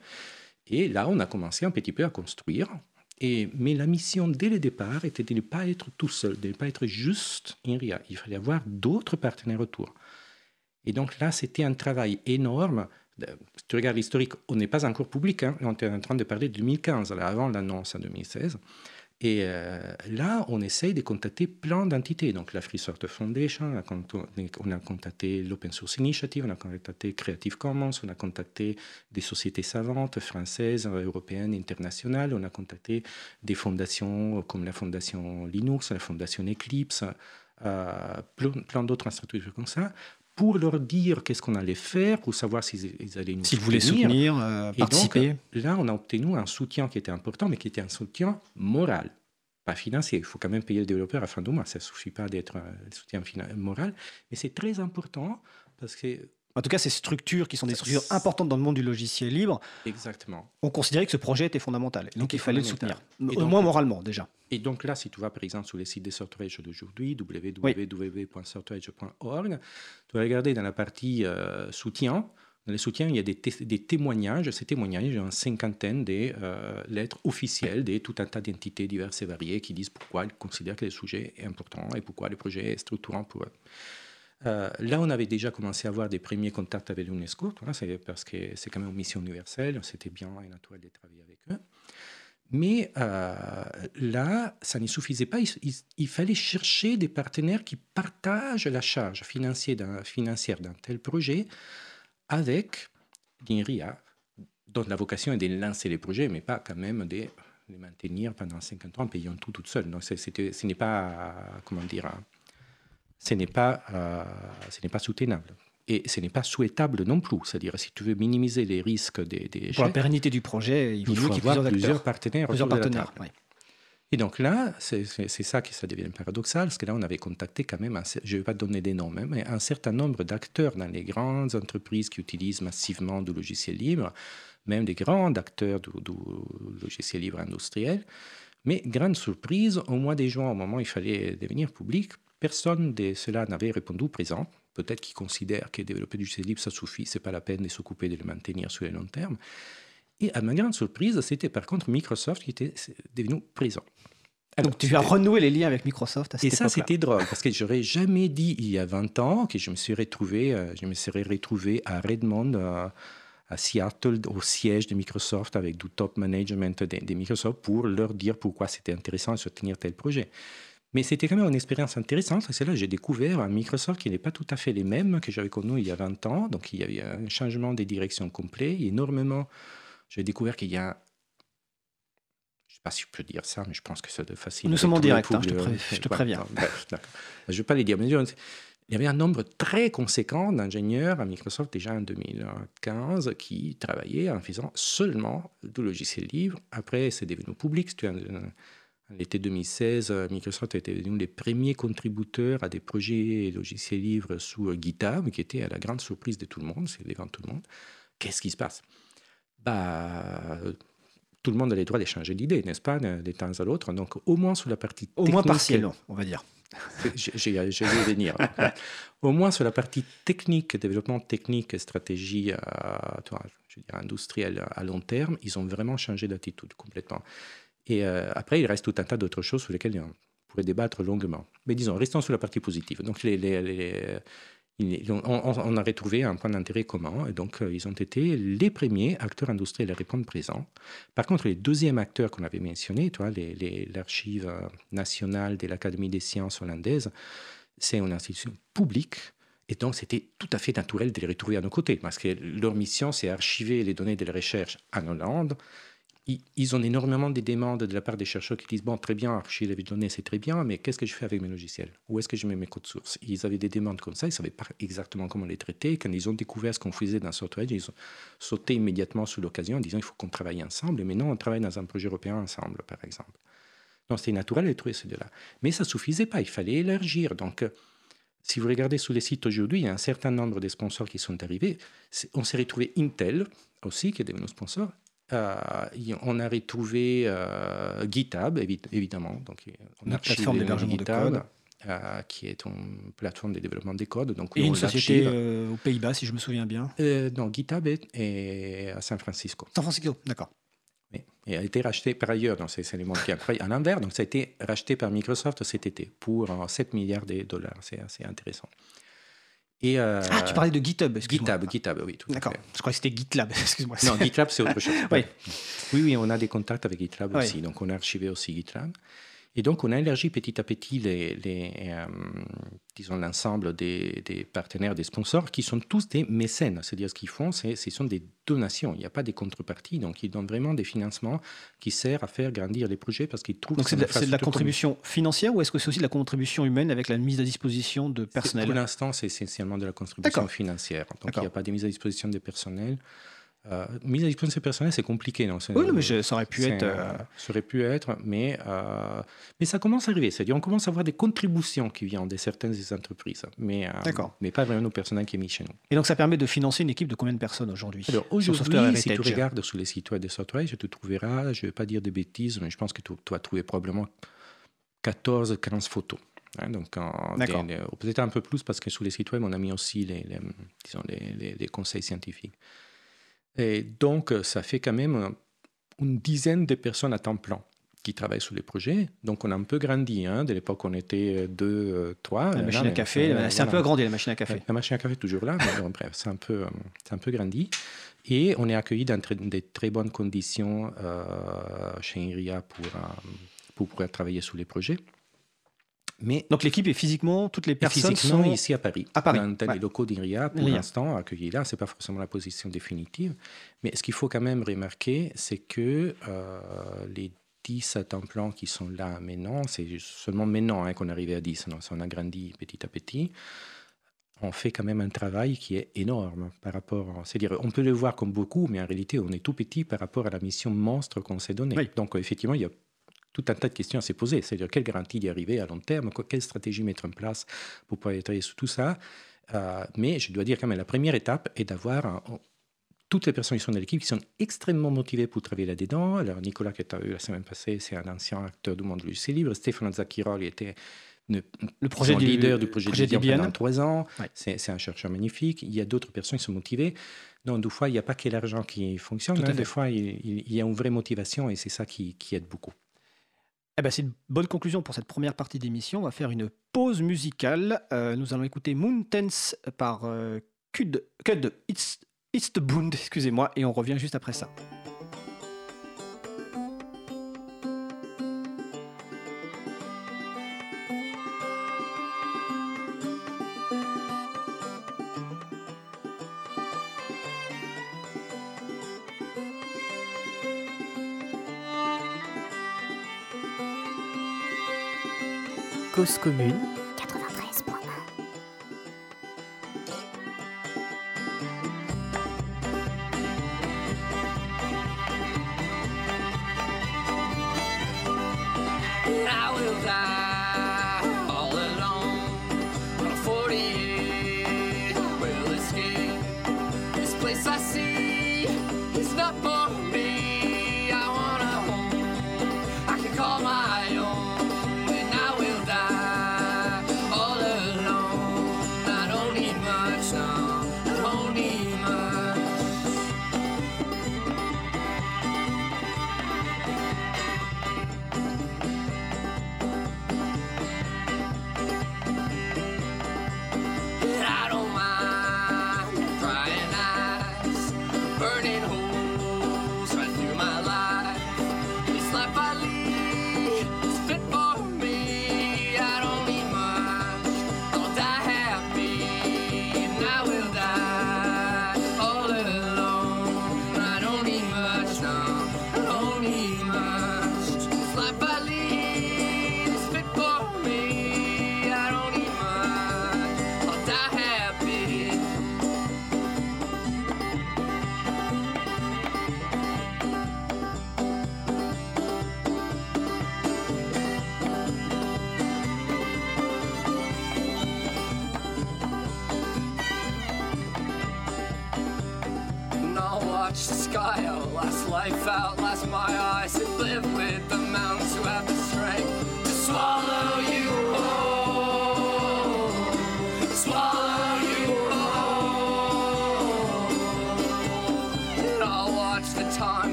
Et là, on a commencé un petit peu à construire mais la mission dès le départ était de ne pas être tout seul, de ne pas être juste INRIA. Il fallait avoir d'autres partenaires autour. Et donc là, c'était un travail énorme. Si tu regardes l'historique, on n'est pas encore public. Hein. On est en train de parler de 2015, avant l'annonce en 2016. Et euh, là, on essaye de contacter plein d'entités. Donc, la Free Software Foundation, on a, contacté l'Open Source Initiative, on a contacté Creative Commons, on a contacté des sociétés savantes françaises, européennes, internationales, on a contacté des fondations comme la Fondation Linux, la Fondation Eclipse, euh, plein, d'autres structures comme ça, pour leur dire qu'est-ce qu'on allait faire, pour savoir s'ils allaient nous S'ils voulaient soutenir, euh, participer. là, on a obtenu un soutien qui était important, mais qui était un soutien moral, pas financier. Il faut quand même payer le développeur à fin de mois. Ça ne suffit pas d'être un soutien moral. Mais c'est très important parce que en tout cas, ces structures qui sont des structures importantes dans le monde du logiciel libre, Exactement. ont considéré que ce projet était fondamental. donc, il fallait le soutenir, au moins moralement déjà. Et donc là, si tu vas par exemple sur les sites des Sortwage d'aujourd'hui, www.sortwage.org, tu vas regarder dans la partie euh, soutien. Dans les soutiens, il y a des, témoignages. Ces témoignages, il y a une cinquantaine de euh, lettres officielles de tout un tas d'entités diverses et variées qui disent pourquoi ils considèrent que le sujet est important et pourquoi le projet est structurant pour eux. Euh, là, on avait déjà commencé à avoir des premiers contacts avec l'UNESCO, parce que c'est quand même une mission universelle, c'était bien et naturel de travailler avec eux. Mais euh, là, ça ne suffisait pas, il, fallait chercher des partenaires qui partagent la charge financière d'un tel projet avec l'INRIA, dont la vocation est de lancer les projets, mais pas quand même de les maintenir pendant 50 ans en payant tout toute seule. Donc, ce n'est pas, comment dire, ce n'est pas, euh, ce n'est pas soutenable. Et ce n'est pas souhaitable non plus. C'est-à-dire, si tu veux minimiser les risques des, des Pour la pérennité du projet, il, il faut qu'il y ait avoir plusieurs, partenaires. plusieurs partenaires. Et donc là, c'est ça qui ça devient paradoxal, parce que là, on avait contacté quand même, un je ne vais pas donner des noms, hein, mais un certain nombre d'acteurs dans les grandes entreprises qui utilisent massivement du logiciel libre, même des grands acteurs du, du logiciel libre industriel. Mais grande surprise, au mois de juin, au moment où il fallait devenir public, personne de cela n'avait répondu présent. Peut-être qu'ils considèrent que développer du logiciel libre, ça suffit, c'est pas la peine de s'occuper de le maintenir sur le long terme. Et à ma grande surprise, c'était par contre Microsoft qui était devenu présent. Alors, Donc tu as renoué les liens avec Microsoft à cette et ça, c'était drôle, parce que j'aurais jamais dit il y a 20 ans que je me serais retrouvé, euh, je me serais retrouvé à Redmond, euh, à Seattle, au siège de Microsoft, avec du top management de, de Microsoft, pour leur dire pourquoi c'était intéressant de soutenir tel projet. Mais c'était quand même une expérience intéressante, parce que là, j'ai découvert un Microsoft qui n'est pas tout à fait les mêmes que j'avais connu il y a 20 ans. Donc, il y avait un changement des directions complet, énormément. J'ai découvert qu'il y a je ne sais pas si je peux dire ça, mais je pense que c'est de facile. Nous sommes en direct, hein, je te le- pré- je te Ouais, préviens. bref, d'accord. Je ne vais pas les dire, mais il y avait un nombre très conséquent d'ingénieurs à Microsoft déjà en 2015 qui travaillaient en faisant seulement du logiciel libre. Après, c'est devenu public. L'été 2016, euh, Microsoft était devenu les premiers contributeurs à des projets logiciels libres sous euh, GitHub, qui était à la grande surprise de tout le monde, c'est devant tout le monde. Qu'est-ce qui se passe? Bah, tout le monde a le droit d'échanger d'idées, n'est-ce pas, de temps à l'autre. Donc, au moins sur la partie Au moins partiellement, on va dire. j'ai- vais venir. Au moins sur la partie technique, développement technique et stratégie euh, tu vois, je veux dire, industrielle à long terme, ils ont vraiment changé d'attitude complètement. Et euh, après, il reste tout un tas d'autres choses sur lesquelles on pourrait débattre longuement. Mais disons, restons sur la partie positive. Donc, on, a retrouvé un point d'intérêt commun, et donc euh, ils ont été les premiers acteurs industriels à répondre présent. Par contre, les deuxièmes acteurs qu'on avait mentionnés, l'archive nationale de l'Académie des sciences hollandaise, c'est une institution publique. Et donc, c'était tout à fait naturel de les retrouver à nos côtés, parce que leur mission, c'est archiver les données de la recherche en Hollande. Ils, ont énormément de demandes de la part des chercheurs qui disent, bon, très bien, archiver les données, c'est très bien, mais qu'est-ce que je fais avec mes logiciels? Où est-ce que je mets mes codes sources? Ils avaient des demandes comme ça, ils ne savaient pas exactement comment les traiter. Quand ils ont découvert ce qu'on faisait dans Software, ils ont sauté immédiatement sur l'occasion en disant, il faut qu'on travaille ensemble. Et maintenant, on travaille dans un projet européen ensemble, par exemple. Donc, c'était naturel de trouver ces deux-là. Mais ça ne suffisait pas, il fallait élargir. Donc, euh, si vous regardez sur les sites aujourd'hui, il y a un certain nombre de sponsors qui sont arrivés. On s'est retrouvé Intel aussi, qui est devenu sponsor. Euh, on a retrouvé euh, GitHub, évi- évidemment. Donc, on a plateforme d'hébergement de code. euh, qui est une plateforme de développement des codes. Donc, Et une société euh, aux Pays-Bas, si je me souviens bien. Euh, non, GitHub est, est à San Francisco. San Francisco, d'accord. Et a été racheté par ailleurs, donc c'est monde qui a pris à l'envers, donc ça a été racheté par Microsoft cet été pour euh, 7 milliards de dollars, c'est assez intéressant. Et, euh, Ah, tu parlais de GitHub. GitHub, GitHub, oui, D'accord. Je crois que c'était GitLab, excuse-moi. Non, GitLab, c'est autre chose. Oui. oui, oui, on a des contacts avec GitLab Oui. aussi, donc on a archivé aussi GitLab. Et donc, on a élargi petit à petit les, les, euh, disons, l'ensemble des, des partenaires, des sponsors, qui sont tous des mécènes. C'est-à-dire, ce qu'ils font, c'est, ce sont des donations. Il n'y a pas des contreparties. Donc, ils donnent vraiment des financements qui servent à faire grandir les projets parce qu'ils trouvent Donc c'est de, la- c'est de la l'infrastructure contribution financière ou est-ce que c'est aussi de la contribution humaine avec la mise à disposition de personnel Pour l'instant, c'est essentiellement de la contribution financière. Donc, il n'y a pas de mise à disposition des personnels. Euh, mise à disposition des personnels, c'est compliqué. Non Oui, non, mais je- ça aurait pu être. euh, ça aurait pu être, mais, euh, mais ça commence à arriver. C'est-à-dire on commence à avoir des contributions qui viennent de certaines des entreprises, mais, mais pas vraiment au personnel qui est mis chez nous. Et donc ça permet de financer une équipe de combien de personnes aujourd'hui Alors aujourd'hui, si tu regardes sur les sites web de Software, je te trouveras, je ne vais pas dire des bêtises, mais je pense que tu, tu vas trouver probablement 14, 15 photos. Hein, donc, peut-être un peu plus parce que sur les sites web, on a mis aussi les, les- disons, les, les- les conseils scientifiques. Et donc, ça fait quand même une dizaine de personnes à temps plein qui travaillent sur les projets. Donc, on a un peu grandi. Hein. De l'époque, on était deux, euh, trois. La Là, machine à café, euh, c'est un peu agrandi la machine à café. La machine à café est toujours là, mais bon, bref, c'est un, peu, euh, un peu grandi. Et on est accueilli dans des très bonnes conditions euh, chez IRIA pour, euh, pour pouvoir travailler sur les projets. Mais Donc l'équipe est physiquement, toutes les personnes sont ici à Paris, à Paris, dans, ouais. les locaux d'IRIA, pour l'instant, accueillis là. Ce n'est pas forcément la position définitive. Mais ce qu'il faut quand même remarquer, c'est que euh, les 10 à temps plein qui sont là maintenant, c'est seulement maintenant hein, qu'on est arrivé à 10. Non, Ça, on a grandi petit à petit. on fait quand même un travail qui est énorme par rapport. C'est-à-dire, on peut le voir comme beaucoup, mais en réalité, on est tout petit par rapport à la mission monstre qu'on s'est donnée. Donc, effectivement, il y a tout un tas de questions à se poser. C'est-à-dire, quelle garantie d'y arriver à long terme? Quelle stratégie mettre en place pour pouvoir travailler sur tout ça? Euh, Mais je dois dire quand même, la première étape est d'avoir toutes les personnes qui sont dans l'équipe qui sont extrêmement motivées pour travailler là-dedans. Alors, Nicolas, qui est eu la semaine passée, c'est un ancien acteur du monde du lycée libre. Stéphane Zakirol était le projet du, leader du projet, projet de pendant trois ans. C'est un chercheur magnifique. Il y a d'autres personnes qui sont motivées. Donc, des fois, il n'y a pas que l'argent qui fonctionne. Hein. Des fois, il, y a une vraie motivation et c'est ça qui, aide beaucoup. Eh ben, c'est une bonne conclusion pour cette première partie d'émission. On va faire une pause musicale. Euh, nous allons écouter Moon Tense par euh, Kud, Kud Bund, excusez-moi, et on revient juste après ça. Cause commune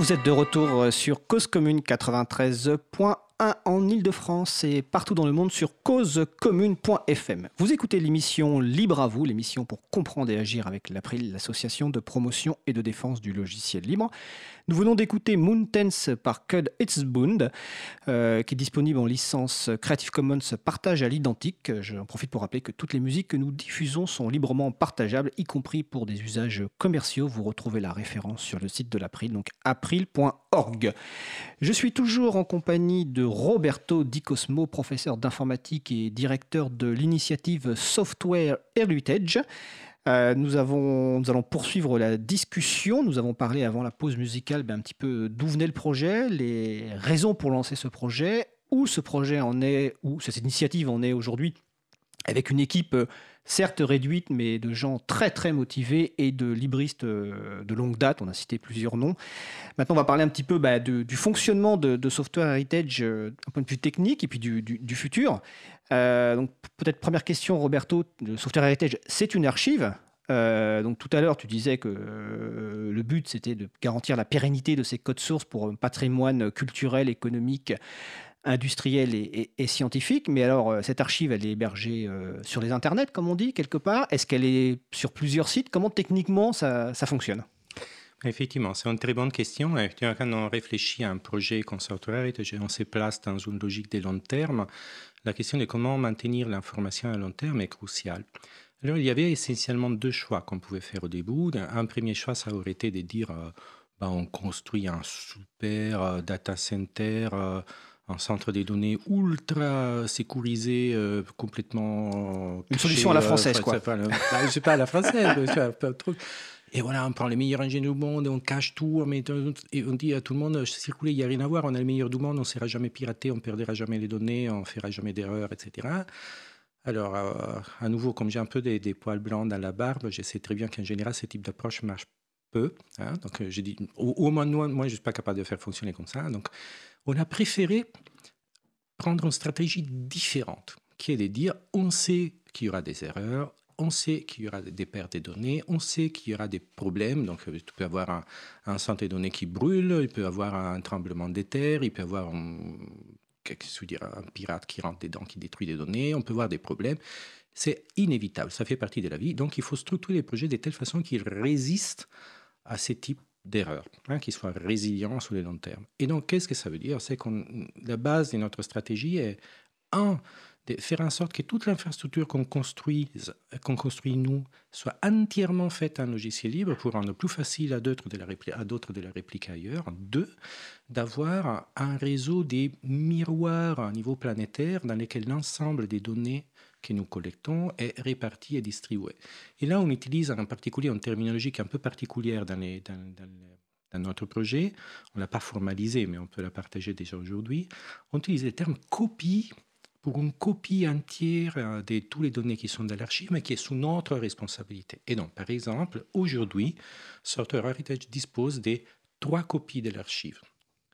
Vous êtes de retour sur Cause Commune 93.1 en Ile-de-France et partout dans le monde sur causecommune.fm. Vous écoutez l'émission Libre à vous, l'émission pour comprendre et agir avec l'April, l'association de promotion et de défense du logiciel libre. Nous venons d'écouter Mountains par Cud Itzbund, euh, qui est disponible en licence Creative Commons partage à l'identique. J'en profite pour rappeler que toutes les musiques que nous diffusons sont librement partageables, y compris pour des usages commerciaux. Vous retrouvez la référence sur le site de l'April, donc april.org. Je suis toujours en compagnie de Roberto Di Cosmo, professeur d'informatique et directeur de l'initiative Software Heritage. Euh, nous, avons, nous allons poursuivre la discussion. Nous avons parlé avant la pause musicale ben, un petit peu d'où venait le projet, les raisons pour lancer ce projet, où ce projet en est, où cette initiative en est aujourd'hui, avec une équipe euh, certes réduite, mais de gens très très motivés et de libristes euh, de longue date. On a cité plusieurs noms. Maintenant, on va parler un petit peu bah, du fonctionnement de, Software Heritage d'un point de vue technique et puis du, futur. Euh, donc peut-être première question, Roberto, le Software Heritage, c'est une archive. Euh, donc tout à l'heure, tu disais que euh, le but, c'était de garantir la pérennité de ces codes sources pour un patrimoine culturel, économique, industriel et, scientifique. Mais alors, cette archive, elle est hébergée sur les internets, comme on dit, quelque part. Est-ce qu'elle est sur plusieurs sites? Comment techniquement ça, fonctionne? Effectivement, c'est une très bonne question. Quand on réfléchit à un projet consortuel, on se place dans une logique de long terme. La question de comment maintenir l'information à long terme est cruciale. Alors, il y avait essentiellement deux choix qu'on pouvait faire au début. Un premier choix, ça aurait été de dire euh, bah, on construit un super euh, data center, euh, un centre des données ultra sécurisé, complètement. Une solution à la française, quoi. Pas, bah, je sais pas à la française, Et voilà, on prend les meilleurs ingénieurs du monde, on cache tout, et on dit à tout le monde, circuler, il n'y a rien à voir, on a les meilleurs du monde, on ne sera jamais piraté, on ne perdra jamais les données, on ne fera jamais d'erreurs, etc. Alors, euh, à nouveau, comme j'ai un peu des, poils blancs dans la barbe, je sais très bien qu'en général, ce type d'approche marche peu. Hein. donc, euh, j'ai dit, au, moins, moi, moi je ne suis pas capable de faire fonctionner comme ça. Donc, on a préféré prendre une stratégie différente, qui est de dire, on sait qu'il y aura des erreurs, on sait qu'il y aura des pertes de données, on sait qu'il y aura des problèmes. Donc, euh, tu peux avoir un, un centre de données qui brûle, il peut avoir un tremblement de terre, il peut avoir un, dire, un pirate qui rentre dedans, qui détruit des données, on peut voir des problèmes. C'est inévitable, ça fait partie de la vie. Donc il faut structurer les projets de telle façon qu'ils résistent à ces types d'erreurs, hein, qu'ils soient résilients sur le long terme. Et donc qu'est-ce que ça veut dire? C'est que la base de notre stratégie est, un, de faire en sorte que toute l'infrastructure qu'on construit, qu'on construit nous soit entièrement faite en logiciel libre pour rendre plus facile à d'autres de la, de la répliquer ailleurs. Deux, d'avoir un réseau des miroirs à niveau planétaire dans lesquels l'ensemble des données que nous collectons est réparti et distribué. Et là, on utilise en particulier une terminologie qui est un peu particulière dans, notre projet. On ne l'a pas formalisé, mais on peut la partager déjà aujourd'hui. On utilise le terme copie pour une copie entière euh, de toutes les données qui sont dans l'archive, mais qui est sous notre responsabilité. Et donc, par exemple, aujourd'hui, Software Heritage dispose des trois copies de l'archive.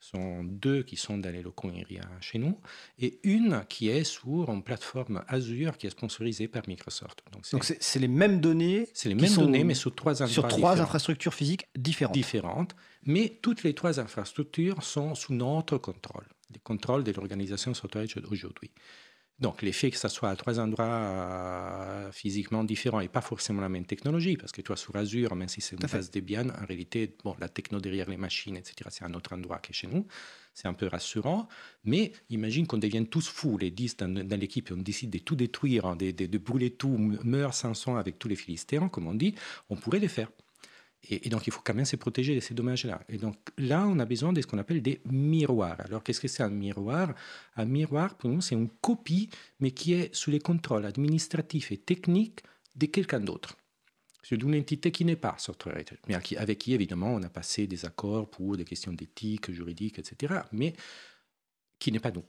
Ce sont deux qui sont dans les locaux IRIA chez nous et une qui est sur une plateforme Azure qui est sponsorisée par Microsoft. Donc, c'est les mêmes données C'est les mêmes données, mais sur trois, sur trois infrastructures physiques différentes. Différentes, mais toutes les trois infrastructures sont sous notre contrôle des contrôles de l'organisation Heritage aujourd'hui. Donc, l'effet que ça soit à trois endroits euh, physiquement différents et pas forcément la même technologie, parce que toi, sur Azure, même si c'est une base Debian, en réalité, bon, la techno derrière les machines, etc., c'est un autre endroit que chez nous. C'est un peu rassurant, mais imagine qu'on devienne tous fous, les 10 dans, l'équipe, et on décide de tout détruire, hein, de, de, brûler tout, meurt Samson avec tous les Philistins, comme on dit, on pourrait les faire. Et, donc, il faut quand même se protéger de ces dommages-là. Et donc, là, on a besoin de ce qu'on appelle des miroirs. Alors, qu'est-ce que c'est un miroir? Un miroir, pour nous, c'est une copie, mais qui est sous les contrôles administratifs et techniques de quelqu'un d'autre. C'est d'une entité qui n'est pas software mais avec qui, évidemment, on a passé des accords pour des questions d'éthique, juridique, etc., mais qui n'est pas nous.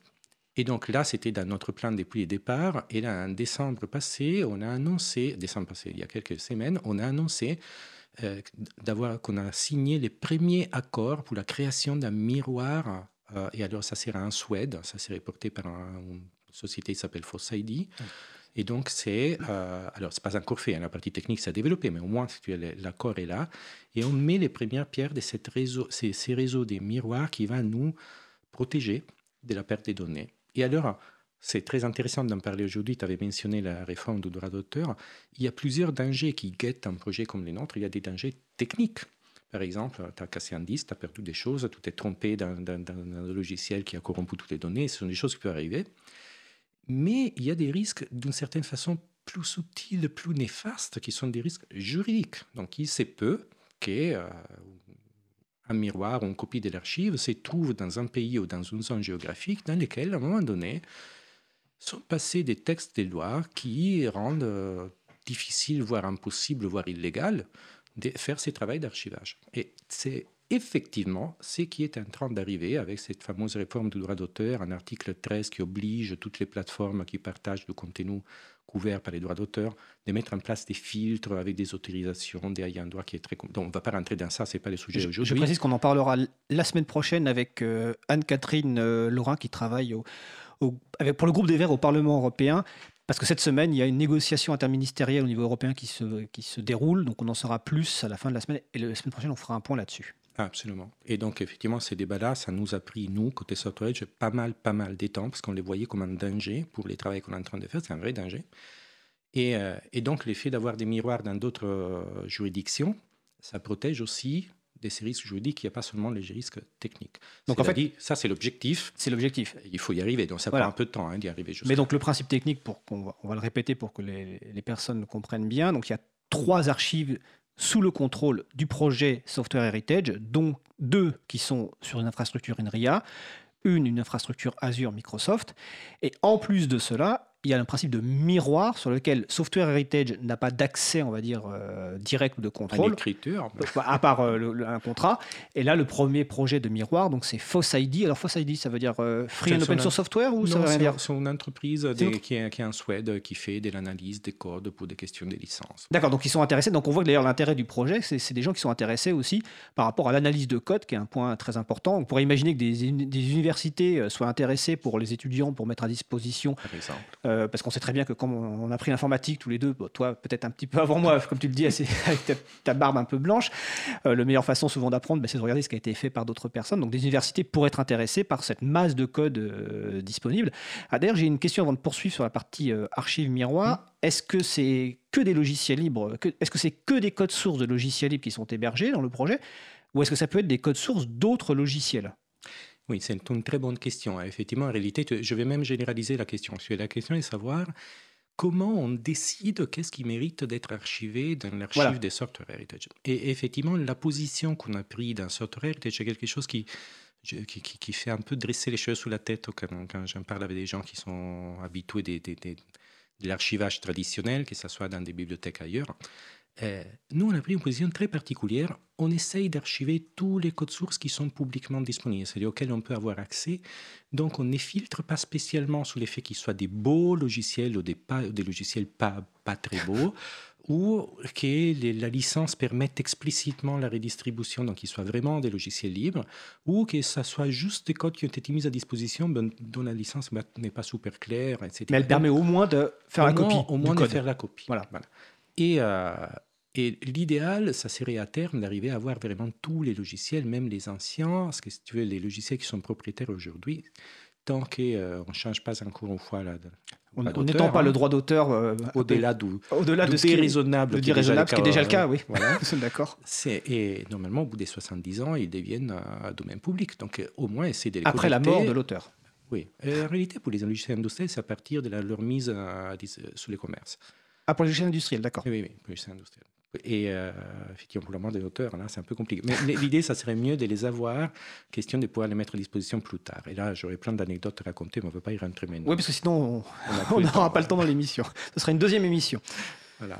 Et donc là, c'était dans notre plan depuis le départ. Et là, en décembre passé, on a annoncé, décembre passé, il y a quelques semaines, on a annoncé euh, d'avoir qu'on a signé les premiers accords pour la création d'un miroir. Euh, et alors, ça sera en Suède, ça serait porté par une société qui s'appelle Foss ID. Et donc, c'est. Euh, alors, c'est pas encore fait, hein, la partie technique s'est développée, mais au moins, l'accord est là. Et on met les premières pierres de cette réseau, ces, ces réseaux des miroirs qui va nous protéger de la perte des données. Et alors, c'est très intéressant d'en parler aujourd'hui. Tu avais mentionné la réforme du droit d'auteur. Il y a plusieurs dangers qui guettent un projet comme les nôtres. Il y a des dangers techniques. Par exemple, tu as cassé un disque, tu as perdu des choses, tu t'es trompé dans, un logiciel qui a corrompu toutes les données. Ce sont des choses qui peuvent arriver. Mais il y a des risques d'une certaine façon plus subtils, plus néfastes, qui sont des risques juridiques. Donc il se peut qu'un euh, miroir ou une copie de l'archive se trouve dans un pays ou dans une zone géographique dans lequel, à un moment donné, sont passés des textes des lois qui rendent euh, difficile, voire impossible, voire illégal, de faire ces travaux d'archivage. Et c'est effectivement ce qui est en train d'arriver avec cette fameuse réforme du droit d'auteur, un article 13 qui oblige toutes les plateformes qui partagent du contenu couvert par les droits d'auteur de mettre en place des filtres avec des autorisations, des ayants droit qui est très... Donc on ne va pas rentrer dans ça, ce n'est pas le sujet aujourd'hui. Je précise qu'on en parlera la semaine prochaine avec euh, Anne-Catherine euh, Laurent qui travaille au pour le groupe des Verts au Parlement européen, parce que cette semaine, il y a une négociation interministérielle au niveau européen qui se, déroule, donc on en saura plus à la fin de la semaine, et la semaine prochaine, on fera un point là-dessus. Absolument. Et donc, effectivement, ces débats-là, ça nous a pris, nous, côté Software pas mal, pas mal de temps, parce qu'on les voyait comme un danger pour les travaux qu'on est en train de faire, c'est un vrai danger. Et, euh, et donc, l'effet d'avoir des miroirs dans d'autres euh, juridictions, ça protège aussi des ces risques juridiques, il n'y a pas seulement les risques techniques. Donc en fait, dit, ça c'est l'objectif. C'est l'objectif. Il faut y arriver, donc ça prend un peu de temps hein, d'y arriver. Mais donc le principe technique, pour qu'on va, on va le répéter pour que les, les personnes comprennent bien, donc il y a trois archives sous le contrôle du projet Software Heritage, dont deux qui sont sur une infrastructure INRIA, une, une infrastructure Azure Microsoft. Et en plus de cela, il y a un principe de miroir sur lequel Software Heritage n'a pas d'accès, on va dire, euh, direct de contrôle. L'écriture. À part euh, un contrat. Et là, le premier projet de miroir, donc c'est FOSS-ID. Alors FOSS-ID, ça veut dire euh, Free and Open Source Software ou ça veut rien dire C'est une entreprise qui, est, qui est en Suède qui fait de l'analyse des codes pour des questions de licence. D'accord, donc ils sont intéressés. Donc on voit que d'ailleurs l'intérêt du projet, c'est des gens qui sont intéressés aussi par rapport à l'analyse de code, qui est un point très important. On pourrait imaginer que des, des universités soient intéressées pour les étudiants pour mettre à disposition. Par exemple euh, parce qu'on sait très bien que quand on a pris l'informatique tous les deux, toi peut-être un petit peu avant moi, comme tu le dis, avec ta, barbe un peu blanche, euh, la meilleure façon souvent d'apprendre, ben, c'est de regarder ce qui a été fait par d'autres personnes. Donc des universités pourraient être intéressées par cette masse de code euh, disponible. Ah, D'ailleurs, j'ai une question avant de poursuivre sur la partie archive miroir. Mmh. Est-ce que c'est que des logiciels libres Est-ce que c'est que des codes sources de logiciels libres qui sont hébergés dans le projet Ou est-ce que ça peut être des codes sources d'autres logiciels? Oui, c'est une très bonne question. Effectivement, en réalité, je vais même généraliser la question. La question est de savoir comment on décide qu'est-ce qui mérite d'être archivé dans l'archive des Software Heritage. Et effectivement, la position qu'on a prise dans Software Heritage est quelque chose qui, qui, qui, fait un peu dresser les cheveux sous la tête quand, quand j'en parle avec des gens qui sont habitués des, des, de l'archivage traditionnel, que ce soit dans des bibliothèques ailleurs. Euh, nous, on a pris une position très particulière. On essaye d'archiver tous les codes sources qui sont publiquement disponibles, c'est-à-dire auxquels on peut avoir accès. Donc, on ne filtre pas spécialement sur l'effet qu'ils soient des beaux logiciels ou des, pas, des logiciels pas, pas très beaux, ou que la licence permette explicitement la redistribution, donc qu'ils soient vraiment des logiciels libres, ou que ce soit juste des codes qui ont été mis à disposition ben, dont la licence n'est pas super claire, etc. Mais elle permet au moins de faire la copie. Au moins de faire la copie. Voilà. voilà. Et, euh, et l'idéal, ça serait à terme d'arriver à avoir vraiment tous les logiciels, même les anciens, parce que si tu veux, les logiciels qui sont propriétaires aujourd'hui, tant qu'on euh, ne change pas encore une fois là. On n'étend pas le hein. droit d'auteur euh, au-delà au-delà de ce qui est raisonnable, qui est déjà, ce qui est déjà le cas, oui. Voilà. D'accord. Et normalement, au bout des 70 ans, ils deviennent un domaine public. Donc, au moins, essayer de les Après la mort de l'auteur. Oui. en réalité, pour les logiciels industriels, c'est à partir de leur mise sous les commerces. Ah, pour les logiciels industriels, d'accord. Oui, oui, pour les logiciels industriels. Et euh, effectivement, pour le moment des auteurs, là, c'est un peu compliqué. Mais l'idée, ça serait mieux de les avoir, question de pouvoir les mettre à disposition plus tard. Et là, j'aurais plein d'anecdotes à raconter, mais on ne veut pas y rentrer maintenant. Oui, parce que sinon, on n'aura pas le temps dans l'émission. Ce sera une deuxième émission. Voilà.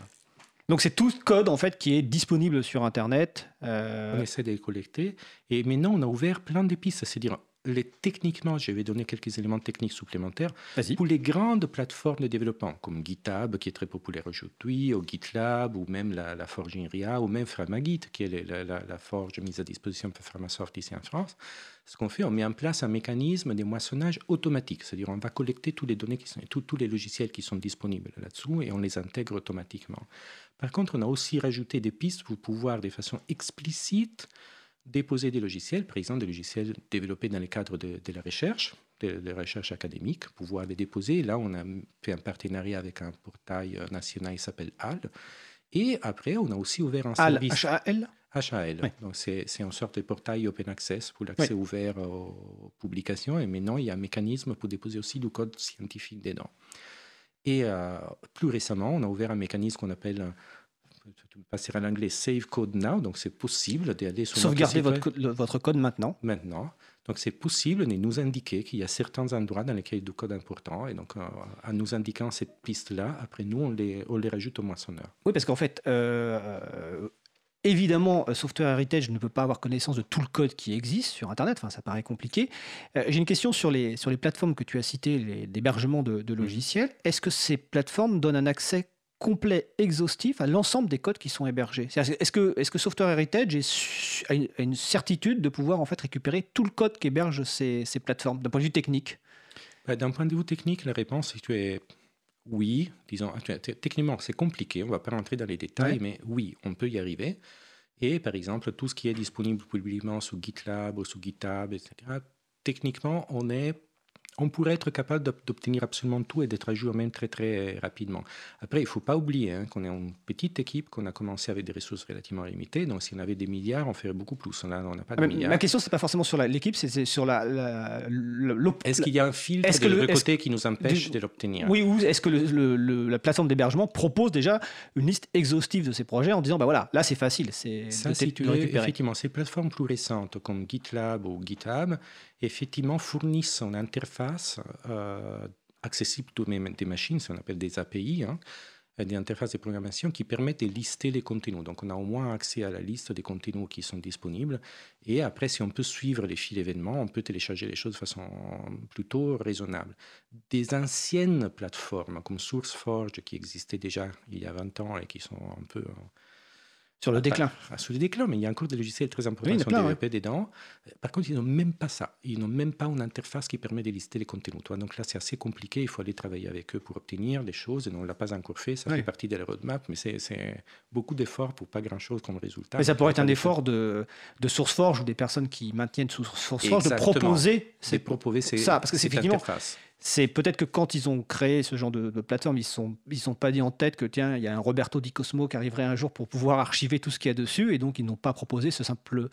Donc c'est tout ce code en fait qui est disponible sur Internet. Euh, on essaie de les collecter. Et maintenant, on a ouvert plein de pistes. C'est-à-dire, les, techniquement, je vais donner quelques éléments techniques supplémentaires. Pour les grandes plateformes de développement, comme GitHub, qui est très populaire aujourd'hui, ou GitLab, ou même la, Forge INRIA, ou même Framagit, qui est la, forge mise à disposition par Framasoft ici en France, ce qu'on fait, on met en place un mécanisme de moissonnage automatique. C'est-à-dire, on va collecter toutes les données, qui sont, tous les logiciels qui sont disponibles là-dessous, et on les intègre automatiquement. Par contre, on a aussi rajouté des pistes pour pouvoir, de façon explicite, déposer des logiciels, par exemple des logiciels développés dans le cadre de, la recherche, de, la recherche académique, pouvoir les déposer. Là, on a fait un partenariat avec un portail national qui s'appelle HAL. Et après, on a aussi ouvert un service. HAL HAL. Donc, c'est une sorte de portail open access pour l'accès ouvert aux publications. Et maintenant, il y a un mécanisme pour déposer aussi du code scientifique dedans. Et euh, plus récemment, on a ouvert un mécanisme qu'on appelle passer à l'anglais Save Code Now, donc c'est possible d'aller sur Sauvegarder votre, votre code maintenant. Maintenant. Donc c'est possible de nous indiquer qu'il y a certains endroits dans lesquels il y a du code important. Et donc euh, en nous indiquant cette piste-là, après nous, on les, on les rajoute au moissonneur. Oui, parce qu'en fait, euh, euh, Évidemment, Software Heritage ne peut pas avoir connaissance de tout le code qui existe sur Internet, enfin, ça paraît compliqué. J'ai une question sur les, sur les plateformes que tu as citées, l'hébergement de, de, logiciels. Est-ce que ces plateformes donnent un accès complet, exhaustif à l'ensemble des codes qui sont hébergés. Est-ce que, est que Software Heritage a une, certitude de pouvoir en fait récupérer tout le code qu'hébergent ces, ces plateformes d'un point de vue technique? Bah, D'un point de vue technique, la réponse est oui. Disons, techniquement, c'est compliqué, on ne va pas rentrer dans les détails, mais oui, on peut y arriver. Et par exemple, tout ce qui est disponible publiquement sous GitLab ou sous GitHub, etc., techniquement, on est on pourrait être capable d'obtenir absolument tout et d'être à jour même très très rapidement. Après, il ne faut pas oublier hein, qu'on est une petite équipe, qu'on a commencé avec des ressources relativement limitées. Donc, si on avait des milliards, on ferait beaucoup plus. On n'a pas de milliards. Ma question, c'est pas forcément sur l'équipe, c'est sur la. est-ce qu'il y a un filtre de côté qui nous empêche de l'obtenir? Oui, ou est-ce que la plateforme d'hébergement propose déjà une liste exhaustive de ces projets en disant, bah voilà, là c'est facile, c'est si tu veux, effectivement, ces plateformes plus récentes comme GitLab ou GitHub, effectivement fournissent une interface euh, accessible pour des machines, ce qu'on appelle des API, hein, des interfaces de programmation qui permettent de lister les contenus. Donc on a au moins accès à la liste des contenus qui sont disponibles. Et après, si on peut suivre les fils d'événements, on peut télécharger les choses de façon plutôt raisonnable. Des anciennes plateformes comme SourceForge qui existaient déjà il y a 20 ans et qui sont un peu sur le déclin. sur le déclin, mais il y a encore des logiciels très importants qui sont développés dedans. Par contre, ils n'ont même pas ça. Ils n'ont même pas une interface qui permet de lister les contenus. Donc là, c'est assez compliqué. Il faut aller travailler avec eux pour obtenir des choses. Et on ne l'a pas encore fait. Ça fait partie de la roadmap, mais c'est beaucoup d'efforts pour pas grand-chose comme résultat. Mais ça pourrait être un effort de, de SourceForge ou des personnes qui maintiennent SourceForge de proposer, proposer ça. Parce que c'est effectivement c'est peut-être que quand ils ont créé ce genre de, plateforme, ils ne sont, ils sont pas dit en tête que tiens, il y a un Roberto Di Cosmo qui arriverait un jour pour pouvoir archiver tout ce qu'il y a dessus, et donc ils n'ont pas proposé ce simple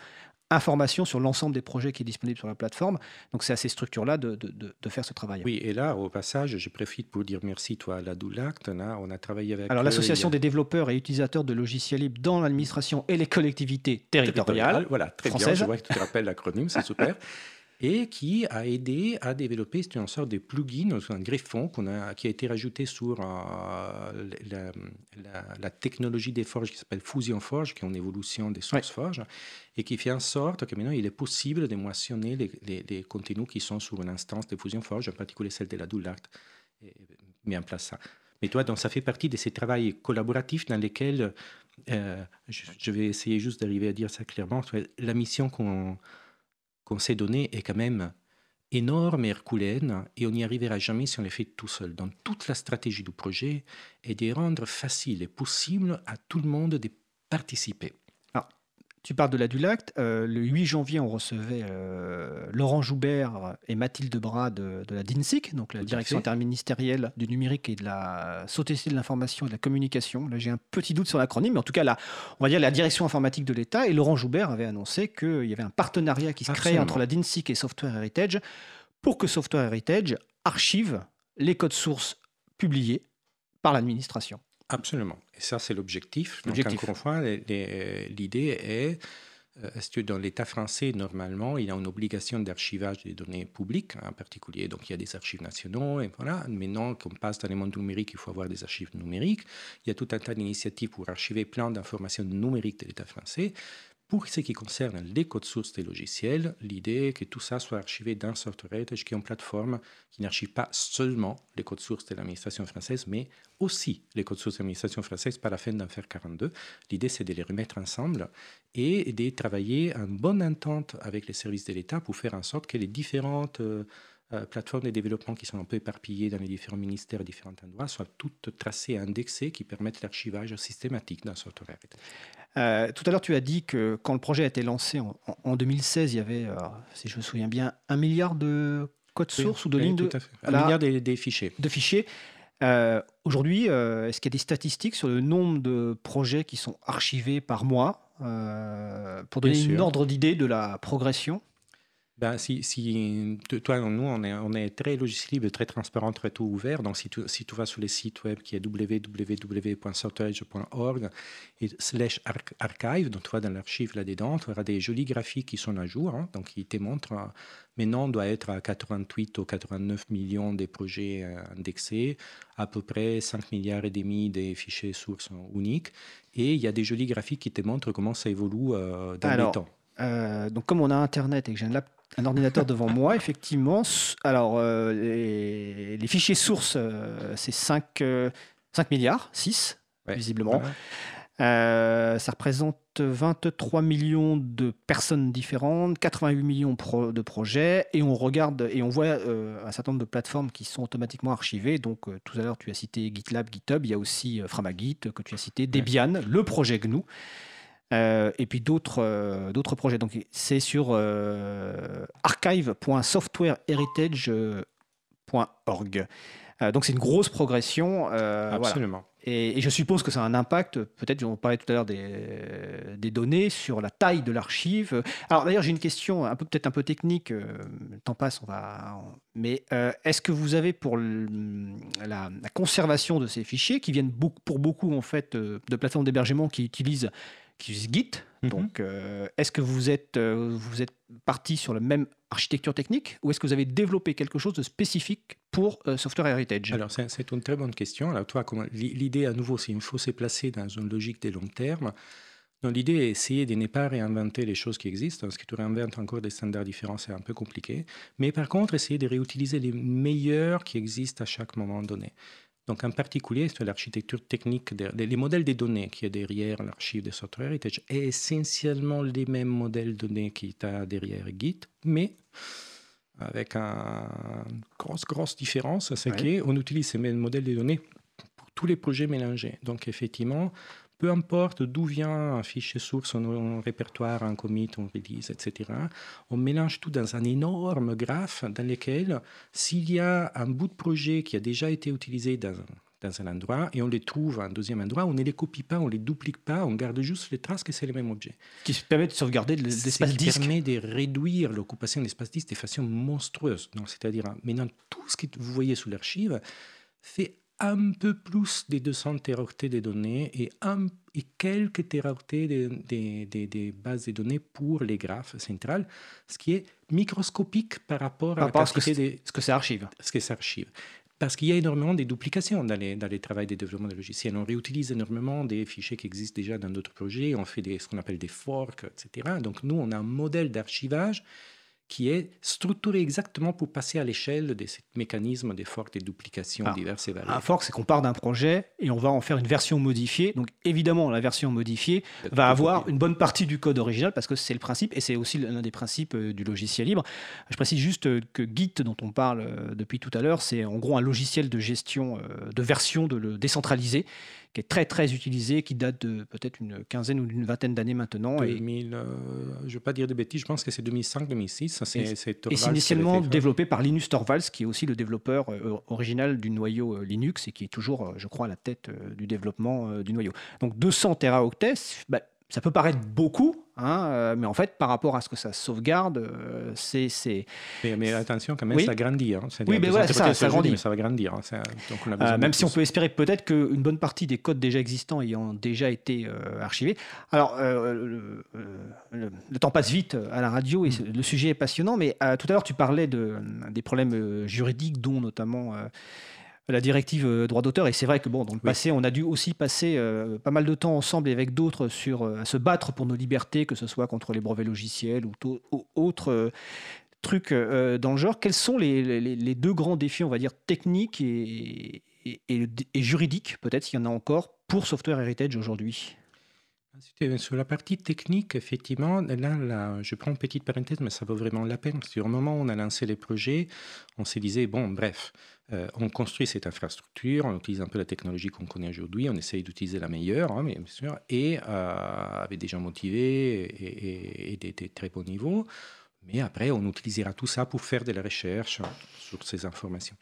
information sur l'ensemble des projets qui est disponible sur la plateforme. Donc c'est à ces structures-là de, de, faire ce travail. Oui, et là, au passage, je profite pour dire merci toi à la Doulact. On a travaillé avec... Alors l'association des développeurs et utilisateurs de logiciels libres dans l'administration et les collectivités territoriales. Voilà, très bien, je vois que tu te rappelles l'acronyme, c'est super. et qui a aidé à développer une sorte de plugin, un greffon a, qui a été rajouté sur euh, la, technologie des forges qui s'appelle Fusion Forge, qui est une évolution des sources forges, et qui fait en sorte que maintenant il est possible de moissonner les, contenus qui sont sur une instance de Fusion Forge, en particulier celle de la Doulart, mis en place ça. Mais toi, donc, ça fait partie de ces travaux collaboratifs dans lesquels, euh, je, vais essayer juste d'arriver à dire ça clairement, la mission qu'on qu'on s'est donné est quand même énorme et herculéenne et on n'y arrivera jamais si on les fait tout seul. Donc toute la stratégie du projet est de rendre facile et possible à tout le monde de participer. Tu parles de la Dulact. Euh, le 8 janvier, on recevait euh, Laurent Joubert et Mathilde Bras de, la DINSIC, donc la Direction interministérielle du numérique et de la société de l'information et de la communication. Là, j'ai un petit doute sur l'acronyme, mais en tout cas, là, on va dire la Direction informatique de l'État. Et Laurent Joubert avait annoncé qu'il y avait un partenariat qui se créait entre la DINSIC et Software Heritage pour que Software Heritage archive les codes sources publiés par l'administration. Absolument. Et ça, c'est l'objectif. Donc, encore une fois, l'idée est euh, est-ce que dans l'État français, normalement, il y a une obligation d'archivage des données publiques, en particulier, donc il y a des archives nationaux, et voilà. Maintenant qu'on passe dans le monde numérique, il faut avoir des archives numériques. Il y a tout un tas d'initiatives pour archiver plein d'informations numériques de l'État français. Pour ce qui concerne les codes sources des logiciels, l'idée est que tout ça soit archivé dans Software Heritage, qui est une plateforme qui n'archive pas seulement les codes sources de l'administration française, mais aussi les codes sources de l'administration française par la fin d'en faire 42. L'idée, c'est de les remettre ensemble et de travailler en bonne entente avec les services de l'État pour faire en sorte que les différentes euh, plateformes de développement qui sont un peu éparpillées dans les différents ministères et différents endroits soient toutes tracées et indexées qui permettent l'archivage systématique dans Software. Euh, tout à l'heure, tu as dit que quand le projet a été lancé en, 2016, il y avait, euh, si je me souviens bien, un milliard de codes sources ou de lignes de. Un milliard des, fichiers. De fichiers. Euh, aujourd'hui, est-ce qu'il y a des statistiques sur le nombre de projets qui sont archivés par mois pour donner une ordre d'idée de la progression? Ben, si, si, toi, nous, on est, on est très logiciel libre, très transparent, très tout ouvert. Donc, si tu, si tu vas sur le site web qui est www.software.org et slash archive, donc tu vas dans l'archive là-dedans, tu auras des jolis graphiques qui sont à jour. Hein, donc, ils te montrent, euh, maintenant, on doit être à 88 ou 89 millions de projets euh, indexés, à peu près 5 milliards et demi de fichiers sources uniques. Et il y a des jolis graphiques qui te montrent comment ça évolue euh, dans le temps. donc, comme on a Internet et que j'ai un laptop un ordinateur devant moi, effectivement. Alors, euh, les, fichiers sources, euh, c'est 5, 5, euh, milliards, 6, visiblement. ça représente 23 millions de personnes différentes, 88 millions de projets, et on regarde et on voit un certain nombre de plateformes qui sont automatiquement archivées. Donc, tout à l'heure, tu as cité GitLab, GitHub, il y a aussi Framagit que tu as cité, Debian, le projet GNU. Euh, et puis d'autres euh, d'autres projets. Donc c'est sur euh, archive.softwareheritage cause-commune.org. Euh, donc c'est une grosse progression. Absolument. Et, je suppose que ça a un impact, peut-être, on parlait tout à l'heure des, des, données, sur la taille de l'archive. Alors d'ailleurs, j'ai une question un peu peut-être un peu technique, le temps passe, on va... Mais est-ce que vous avez pour la, conservation de ces fichiers, qui viennent beaucoup, pour beaucoup en fait de plateformes d'hébergement qui utilisent qui utilise Git. Mhm. Donc, euh, est-ce que vous êtes, euh, vous êtes parti sur la même architecture technique ou est-ce que vous avez développé quelque chose de spécifique pour euh, Software Heritage? Alors, c'est une très bonne question. Alors, toi, l'idée à nouveau, c'est qu'il faut se placer dans une logique de long terme. L'idée est d'essayer de ne pas réinventer les choses qui existent, parce que tu réinventes encore des standards différents, c'est un peu compliqué. Mais par contre, essayer de réutiliser les meilleurs qui existent à chaque moment donné. Donc en particulier, c'est l'architecture technique, les modèles des données qui est derrière l'archive de Software Heritage est essentiellement les mêmes modèles de données qui sont derrière Git, mais avec une grosse, grosse différence, c'est qu'on utilise ces mêmes modèles de données pour tous les projets mélangés. Donc effectivement, peu importe d'où vient un fichier source, un, répertoire, un commit, un release, etc., on mélange tout dans un énorme graphe dans lequel, s'il y a un bout de projet qui a déjà été utilisé dans, dans un endroit et on les trouve à un deuxième endroit, on ne les copie pas, on ne les duplique pas, on garde juste les traces que c'est le même objet. Qui permet de sauvegarder l'espace disque. Qui permet de réduire l'occupation de l'espace disque de façon monstrueuse. C'est-à-dire, maintenant, tout ce que vous voyez sous l'archive fait un peu plus de 200 téraoctets de données et, un, et quelques téraoctets des de, de, bases de données pour les graphes centrales, ce qui est microscopique par rapport, à, ce que ce que c'est archive. Ce que c'est archive. Parce qu'il y a énormément de duplications dans les, dans les travaux de développement de logiciels. On réutilise énormément des fichiers qui existent déjà dans d'autres projets, on fait des, ce qu'on appelle des forks, etc. Donc nous, on a un modèle d'archivage qui est structuré exactement pour passer à l'échelle de ces mécanismes de fork et de duplication ah, diverses et variées. Un fork, c'est qu'on part d'un projet et on va en faire une version modifiée. Donc évidemment, la version modifiée va avoir une bonne partie du code original parce que c'est le principe et c'est aussi l'un des principes euh, du logiciel libre. Je précise juste euh, que Git, dont on parle euh, depuis tout à l'heure, c'est en gros un logiciel de gestion de version de le décentralisé qui est très très utilisé, qui date de peut-être une quinzaine ou une vingtaine d'années maintenant. 2000, euh, je ne vais pas dire de bêtises, je pense que c'est 2005-2006. Et c'est initialement développé par Linus Torvalds, qui est aussi le développeur euh, original du noyau euh, Linux et qui est toujours, je crois, à la tête du développement du noyau. Donc 200 teraoctets, bah, ça peut paraître beaucoup, Hein, euh, mais en fait, par rapport à ce que ça sauvegarde, euh, c'est. Mais, attention, quand même, ça grandit. Hein. Oui, mais voilà, ça, ça grandit. Mais ça va grandir. Hein. Donc on a euh, même si on peut espérer peut-être qu'une bonne partie des codes déjà existants ayant déjà été archivés. Alors, le, temps passe vite à la radio et mm. le sujet est passionnant, mais tout à l'heure, tu parlais de, des problèmes juridiques, dont notamment la directive euh, droit d'auteur. Et c'est vrai que bon, dans le passé, on a dû aussi passer euh, pas mal de temps ensemble et avec d'autres sur euh, à se battre pour nos libertés, que ce soit contre les brevets logiciels ou, autres trucs dans le genre. Quels sont les, deux grands défis, on va dire, techniques et, et juridiques, peut-être s'il y en a encore, pour Software Heritage aujourd'hui? Sur la partie technique, effectivement, là, je prends une petite parenthèse, mais ça vaut vraiment la peine. Sur le moment où on a lancé les projets, on se disait, bon, bref, euh, on construit cette infrastructure, on utilise un peu la technologie qu'on connaît aujourd'hui, on essaye d'utiliser la meilleure, hein, bien sûr, et euh, avec des gens motivés et, des, très bons niveaux. Mais après, on utilisera tout ça pour faire de la recherche sur ces informations.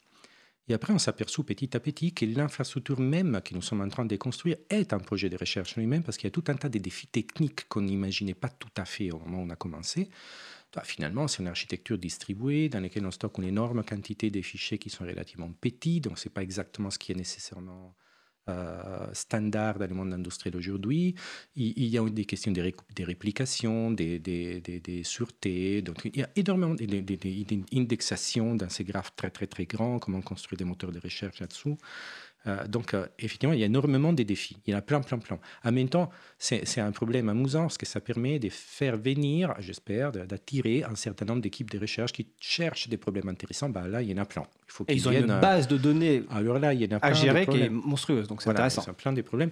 Et après, on s'aperçoit petit à petit que l'infrastructure même que nous sommes en train de construire est un projet de recherche lui-même parce qu'il y a tout un tas de défis techniques qu'on n'imaginait pas tout à fait au moment où on a commencé. Finalement, c'est une architecture distribuée dans laquelle on stocke une énorme quantité de fichiers qui sont relativement petits, donc ce n'est pas exactement ce qui est nécessairement euh, standard dans le monde industriel aujourd'hui. Il, y a des questions de, réplication, des, des, sûretés. Donc, il y a énormément d'indexation dans ces graphes très, très, très grands, comment construire des moteurs de recherche là-dessous. Euh, donc, euh, effectivement, il y a énormément de défis. Il y en a plein, plein, plein. En même temps, c'est un problème amusant parce que ça permet de faire venir, j'espère, d'attirer un certain nombre d'équipes de recherche qui cherchent des problèmes intéressants. Bah, là, il y en a plein. Il faut Et ils ont une base de données Alors là, il y en a à gérer qui est monstrueuse. Donc, c'est intéressant. Il plein de problèmes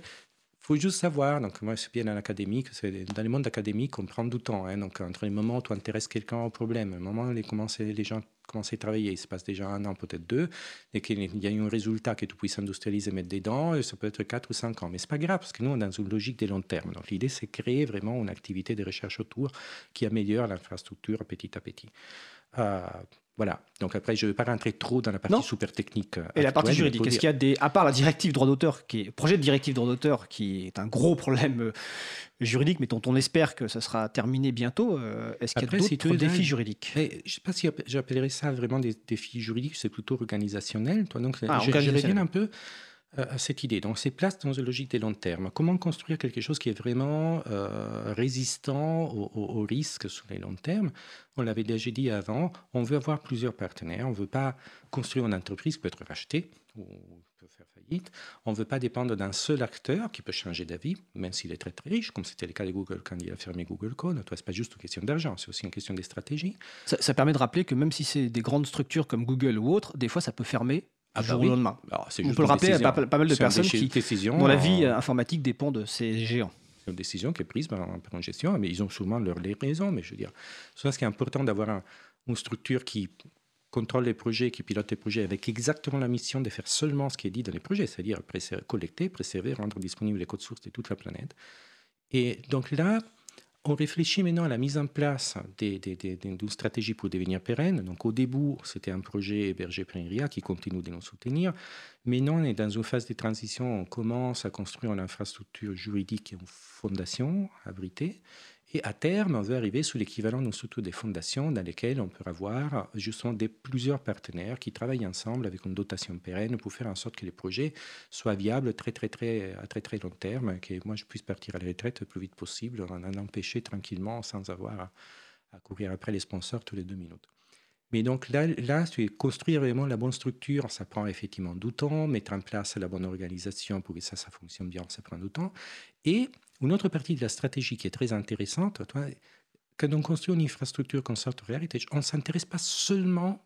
faut juste savoir, donc moi c'est bien dans l'académique, dans le monde académique on prend du temps, hein, donc entre les moments où tu intéresses quelqu'un au problème, le moment où les, les gens commencent à travailler, il se passe déjà un an, peut-être deux, et qu'il y a un résultat que tu puisses industrialiser et mettre dedans, ça peut être quatre ou cinq ans, mais c'est pas grave, parce que nous on est dans une logique de long terme, donc l'idée c'est créer vraiment une activité de recherche autour qui améliore l'infrastructure petit à petit. Euh, Voilà. Donc après, je ne vais pas rentrer trop dans la partie super technique. Euh, Et la partie juridique, est-ce qu'il y a des, à part la directive droit d'auteur, qui est projet de directive droit d'auteur, qui est un gros problème euh, juridique, mais dont on espère que ça sera terminé bientôt, euh, est-ce qu'il y a d'autres défis juridiques? Je ne sais pas si j'appellerais ça vraiment des défis juridiques, c'est plutôt organisationnel. Toi, donc, ah, je, je un peu à cette idée. Donc, c'est place dans une logique de long terme. Comment construire quelque chose qui est vraiment euh, résistant aux, risques sur les longs termes On l'avait déjà dit avant, on veut avoir plusieurs partenaires. On ne veut pas construire une entreprise qui peut être rachetée ou peut faire faillite. On ne veut pas dépendre d'un seul acteur qui peut changer d'avis, même s'il est très très riche, comme c'était le cas de Google quand il a fermé Google Code. Ce n'est pas juste une question d'argent, c'est aussi une question de stratégie. Ça, ça permet de rappeler que même si c'est des grandes structures comme Google ou autres, des fois ça peut fermer ah bah lendemain. On peut le rappeler à pas, mal de personnes qui, dont la vie informatique dépend de ces géants. C'est une décision qui est prise par, gestion, mais ils ont souvent leurs raisons. Mais je veux dire, c'est ce qui est important d'avoir une structure qui contrôle les projets, qui pilote les projets avec exactement la mission de faire seulement ce qui est dit dans les projets, c'est-à-dire collecter, préserver, rendre disponibles les codes sources de toute la planète. Et donc là, on réfléchit maintenant à la mise en place d'une stratégie pour devenir pérenne. Donc au début, c'était un projet hébergé par INRIA qui continue de nous soutenir. Maintenant, on est dans une phase de transition. On commence à construire une infrastructure juridique et une fondation abritée. Et à terme, on veut arriver sous l'équivalent d'une structure des fondations dans lesquelles on peut avoir justement des, plusieurs partenaires qui travaillent ensemble avec une dotation pérenne pour faire en sorte que les projets soient viables très, très, très, à très, très long terme, que moi je puisse partir à la retraite le plus vite possible, en en empêcher tranquillement sans avoir à, à courir après les sponsors tous les deux minutes. Mais donc là, là, construire vraiment la bonne structure, ça prend effectivement du temps. Mettre en place la bonne organisation pour que ça, ça fonctionne bien, ça prend du temps. Et une autre partie de la stratégie qui est très intéressante, quand on construit une infrastructure comme Software Heritage, on ne s'intéresse pas seulement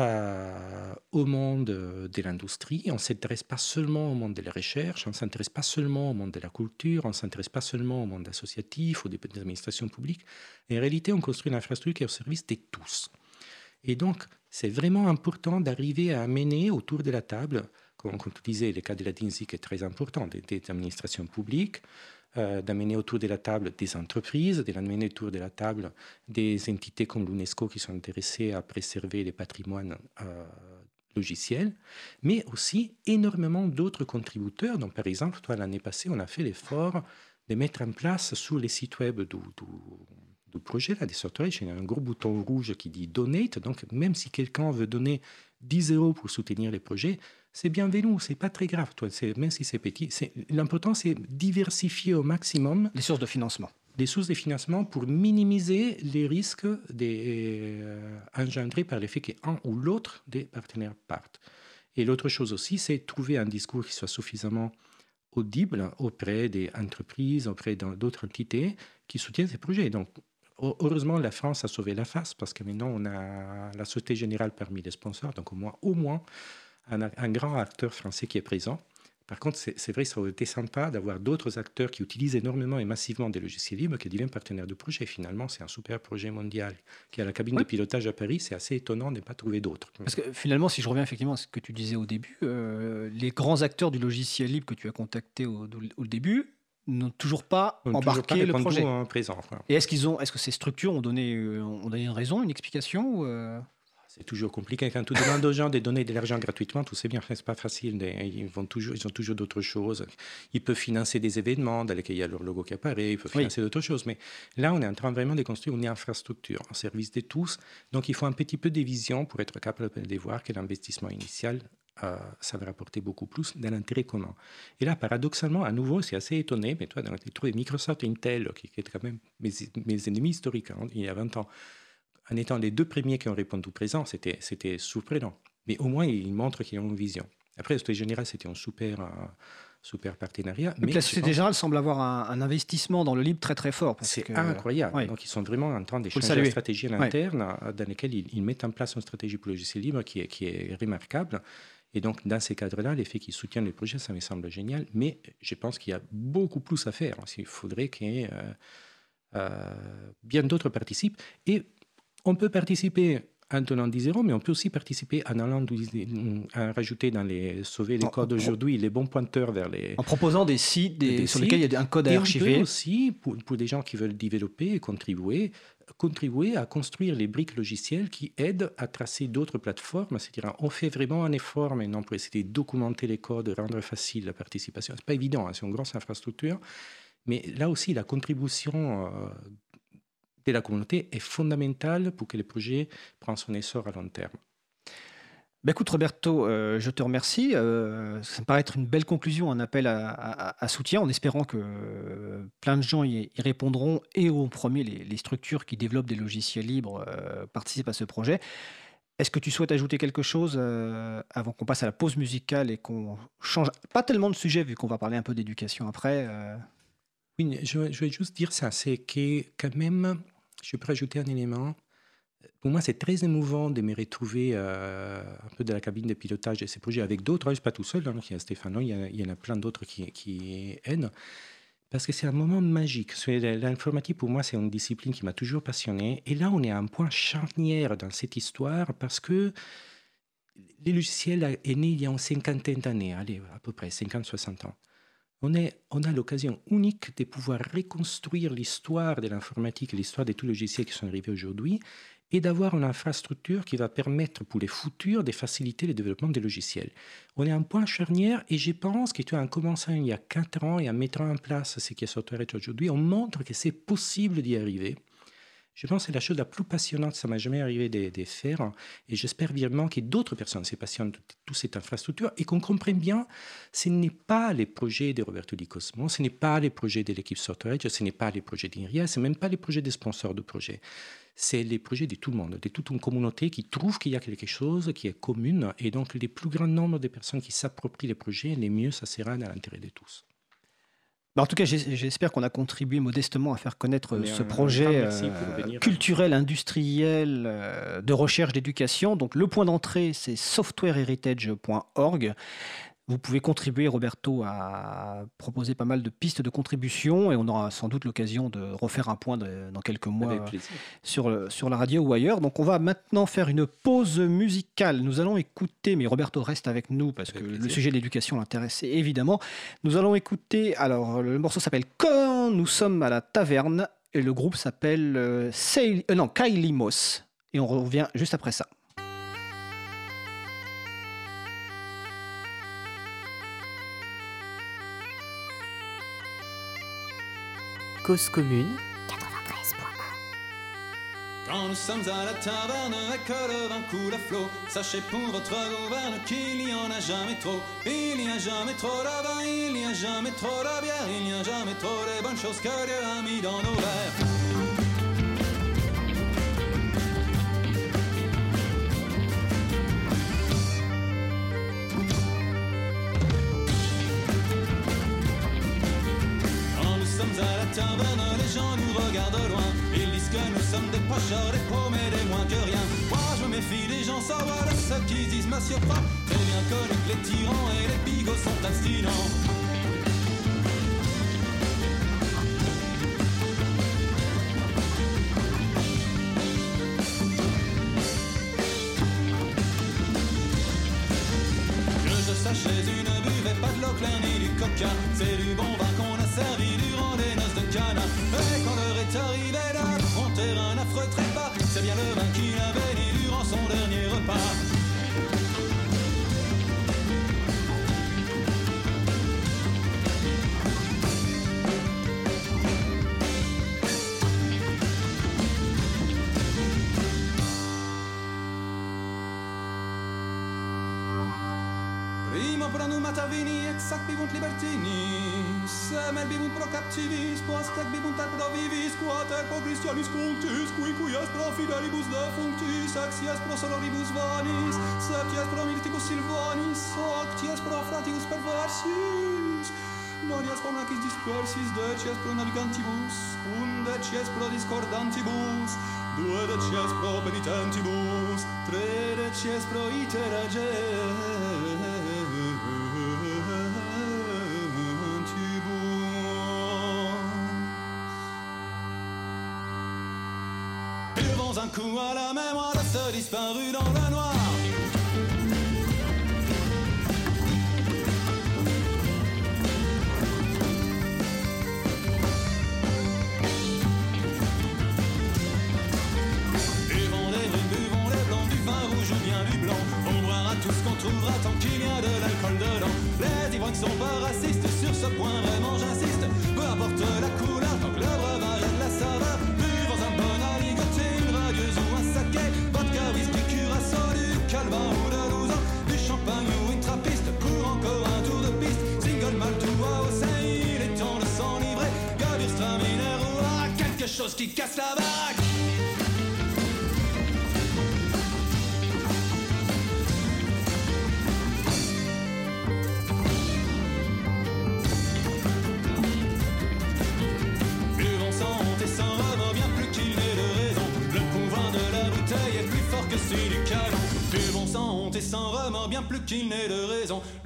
euh, au monde de l'industrie, on ne s'intéresse pas seulement au monde de la recherche, on ne s'intéresse pas seulement au monde de la culture, on ne s'intéresse pas seulement au monde associatif ou des administrations publiques. En réalité, on construit une infrastructure qui est au service de tous. Et donc, c'est vraiment important d'arriver à amener autour de la table comme, tu disais, le cas de la DINSIC est très important, des, administrations publiques, euh, d'amener autour de la table des entreprises, d'amener autour de la table des entités comme l'UNESCO qui sont intéressées à préserver les patrimoines euh, logiciels, mais aussi énormément d'autres contributeurs. Donc, par exemple, toi, l'année passée, on a fait l'effort de mettre en place sur les sites web du, du, projet, des software, il y a un gros bouton rouge qui dit Donate. Donc, même si quelqu'un veut donner 10 euros pour soutenir les projets, c'est bienvenu, c'est pas très grave, toi, même si c'est petit. L'important, c'est diversifier au maximum les sources de financement. Les sources de financement pour minimiser les risques des, euh, engendrés par l'effet qu'un ou l'autre des partenaires partent. Et l'autre chose aussi, c'est trouver un discours qui soit suffisamment audible auprès des entreprises, auprès d'autres entités qui soutiennent ces projets. Donc, heureusement, la France a sauvé la face parce que maintenant, on a la Société Générale parmi les sponsors. Donc, au moins, au moins un, grand acteur français qui est présent. Par contre, c'est vrai, ça aurait été sympa d'avoir d'autres acteurs qui utilisent énormément et massivement des logiciels libres qui deviennent partenaires de projet. Finalement, c'est un super projet mondial qui a la cabine de pilotage à Paris. C'est assez étonnant de ne pas trouver d'autres. Parce que finalement, si je reviens effectivement à ce que tu disais au début, euh, les grands acteurs du logiciel libre que tu as contactés au, début n'ont toujours pas embarqué le projet. Présent, Et est-ce qu'ils ont, est-ce que ces structures ont donné, euh, ont donné une raison, une explication euh c'est toujours compliqué. Quand tu demandes aux gens de donner de l'argent gratuitement, tu sais bien que ce n'est pas facile. Ils, vont toujours, ils ont toujours d'autres choses. Ils peuvent financer des événements dans lesquels il y a leur logo qui apparaît, ils peuvent financer d'autres choses. Mais là, on est en train vraiment de construire une infrastructure en service de tous. Donc, il faut un petit peu de vision pour être capable de voir que l'investissement initial euh, ça va rapporter beaucoup plus dans l'intérêt commun. Et là, paradoxalement, à nouveau, c'est assez étonné, mais toi, dans les Microsoft et Intel, qui, étaient quand même mes, mes ennemis historiques hein, il y a 20 ans, en étant les deux premiers qui ont répondu présent, c'était, c'était surprenant. Mais au moins, ils montrent qu'ils ont une vision. Après, la Société Générale, c'était un super, euh, super partenariat. Mais la Société Générale semble avoir un, investissement dans le libre très très fort. C'est incroyable. Donc, ils sont vraiment en train d'échanger la stratégie à l'interne, euh, dans laquelle ils, mettent en place une stratégie pour le logiciel libre qui est, qui est remarquable. Et donc, dans ces cadres-là, l'effet qu'ils soutiennent les projets, ça me semble génial. Mais je pense qu'il y a beaucoup plus à faire. Il faudrait que euh, bien d'autres participent. Et on peut participer en tenant 10 euros, mais on peut aussi participer en allant à rajouter dans les sauver les codes aujourd'hui les bons pointeurs vers les en proposant des sites sur lesquels il y a un code à archiver. On peut aussi pour, des gens qui veulent développer et contribuer contribuer à construire les briques logicielles qui aident à tracer d'autres plateformes. C'est-à-dire, on fait vraiment un effort maintenant pour essayer de documenter les codes, rendre facile la participation. C'est pas évident, hein, c'est une grosse infrastructure, mais là aussi, la contribution euh, de la communauté est fondamentale pour que le projet prenne son essor à long terme. Ben écoute Roberto, euh, je te remercie. Euh, ça me paraît être une belle conclusion, un appel à, soutien, en espérant que plein de gens y, répondront et au premier, les, structures qui développent des logiciels libres participent à ce projet. Est-ce que tu souhaites ajouter quelque chose avant qu'on passe à la pause musicale et qu'on change pas tellement de sujet vu qu'on va parler un peu d'éducation après oui, je, vais juste dire ça, c'est que quand même, je peux rajouter un élément. Pour moi, c'est très émouvant de me retrouver euh, un peu de la cabine de pilotage de ces projets avec d'autres. Je ne suis pas tout seul, hein, il y a Stéphane, il y, en a plein d'autres qui, qui aident. Parce que c'est un moment magique. L'informatique, pour moi, c'est une discipline qui m'a toujours passionné. Et là, on est à un point charnière dans cette histoire parce que les logiciels est né il y a une cinquantaine d'années, allez, à peu près 50-60 ans on, a l'occasion unique de pouvoir reconstruire l'histoire de l'informatique l'histoire de tous les logiciels qui sont arrivés aujourd'hui et d'avoir une infrastructure qui va permettre pour les futurs de faciliter le développement des logiciels. On est un point charnière et je pense que en commençant il y a 4 ans et en mettant en place ce qui est Software aujourd'hui, on montre que c'est possible d'y arriver. Je pense que c'est la chose la plus passionnante, ça m'est jamais arrivé de, faire. Et j'espère vivement que d'autres personnes se passionnent de toute cette infrastructure et qu'on comprenne bien, ce n'est pas les projets de Roberto Di Cosmo, ce n'est pas les projets de l'équipe Software, ce n'est pas les projets d'INRIA, ce n'est même pas les projets des sponsors de projets. C'est les projets de tout le monde, de toute une communauté qui trouve qu'il y a quelque chose qui est commune. Et donc, les plus grand nombre de personnes qui s'approprient les projets, les mieux ça sera dans l'intérêt de tous. Bah, en tout cas, j'espère qu'on a contribué modestement à faire connaître ce projet euh, culturel, industriel, euh, de recherche, d'éducation. Donc, le point d'entrée, c'est softwareheritage.org. Vous pouvez contribuer, Roberto, à proposer pas mal de pistes de contribution et on aura sans doute l'occasion de refaire un point dans quelques mois sur, sur la radio ou ailleurs. Donc on va maintenant faire une pause musicale. Nous allons écouter, mais Roberto reste avec nous parce que le sujet de l'éducation l'intéresse évidemment. Nous allons écouter, alors le morceau s'appelle Quand nous sommes à la taverne et le groupe s'appelle euh, euh, non, Kylie Moss. Et on revient juste après ça. Cause commune 93.1 Quand nous sommes à la taverne que le vin coule à flot, sachez pour votre gouverne qu'il n'y en a jamais trop. Il n'y a jamais trop de vin, il n'y a jamais trop de bière, il n'y a jamais trop de bonnes choses que Dieu a mis dans nos verres. Les gens nous regardent loin. Ils disent que nous sommes des pocheurs, des paumés, des moins que rien. Moi je me méfie des gens sauvages, ceux qui disent monsieur pas. Très bien connu que les tyrans et les bigots sont abstinents. Les une buvait pas de l'eau ni du coca. C'est du bon vin Savini et sac vivunt libertini. Semel vivunt pro captivis, quas tec bibunt ad pro vivis, quat ec pro Christianis cultis, qui cuias pro fidelibus defunctis, exias pro sororibus vanis, septias pro militicus silvanis, octias pro fratibus perversis, nonias pro nacis dispersis, decies pro navigantibus, undecies pro discordantibus, duodecies pro penitentibus, tredecies pro iterages, iter un coup à la mémoire de ce disparu dans le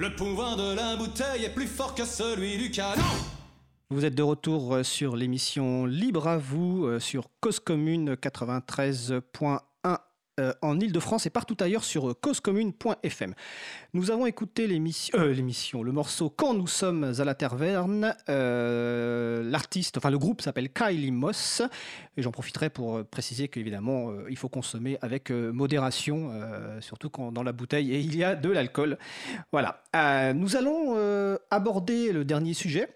Le pouvoir de la bouteille est plus fort que celui du canon. Vous êtes de retour euh, sur l'émission Libre à vous euh, sur Cause Commune 93.1 euh, en Ile-de-France et partout ailleurs sur euh, causecommune.fm. Nous avons écouté l'émission, euh, l'émission, le morceau Quand nous sommes à la Taverne. L'artiste, enfin le groupe s'appelle Kylie Moss. Et j'en profiterai pour préciser qu'évidemment, il faut consommer avec modération, surtout quand dans la bouteille et il y a de l'alcool. Voilà. Nous allons aborder le dernier sujet.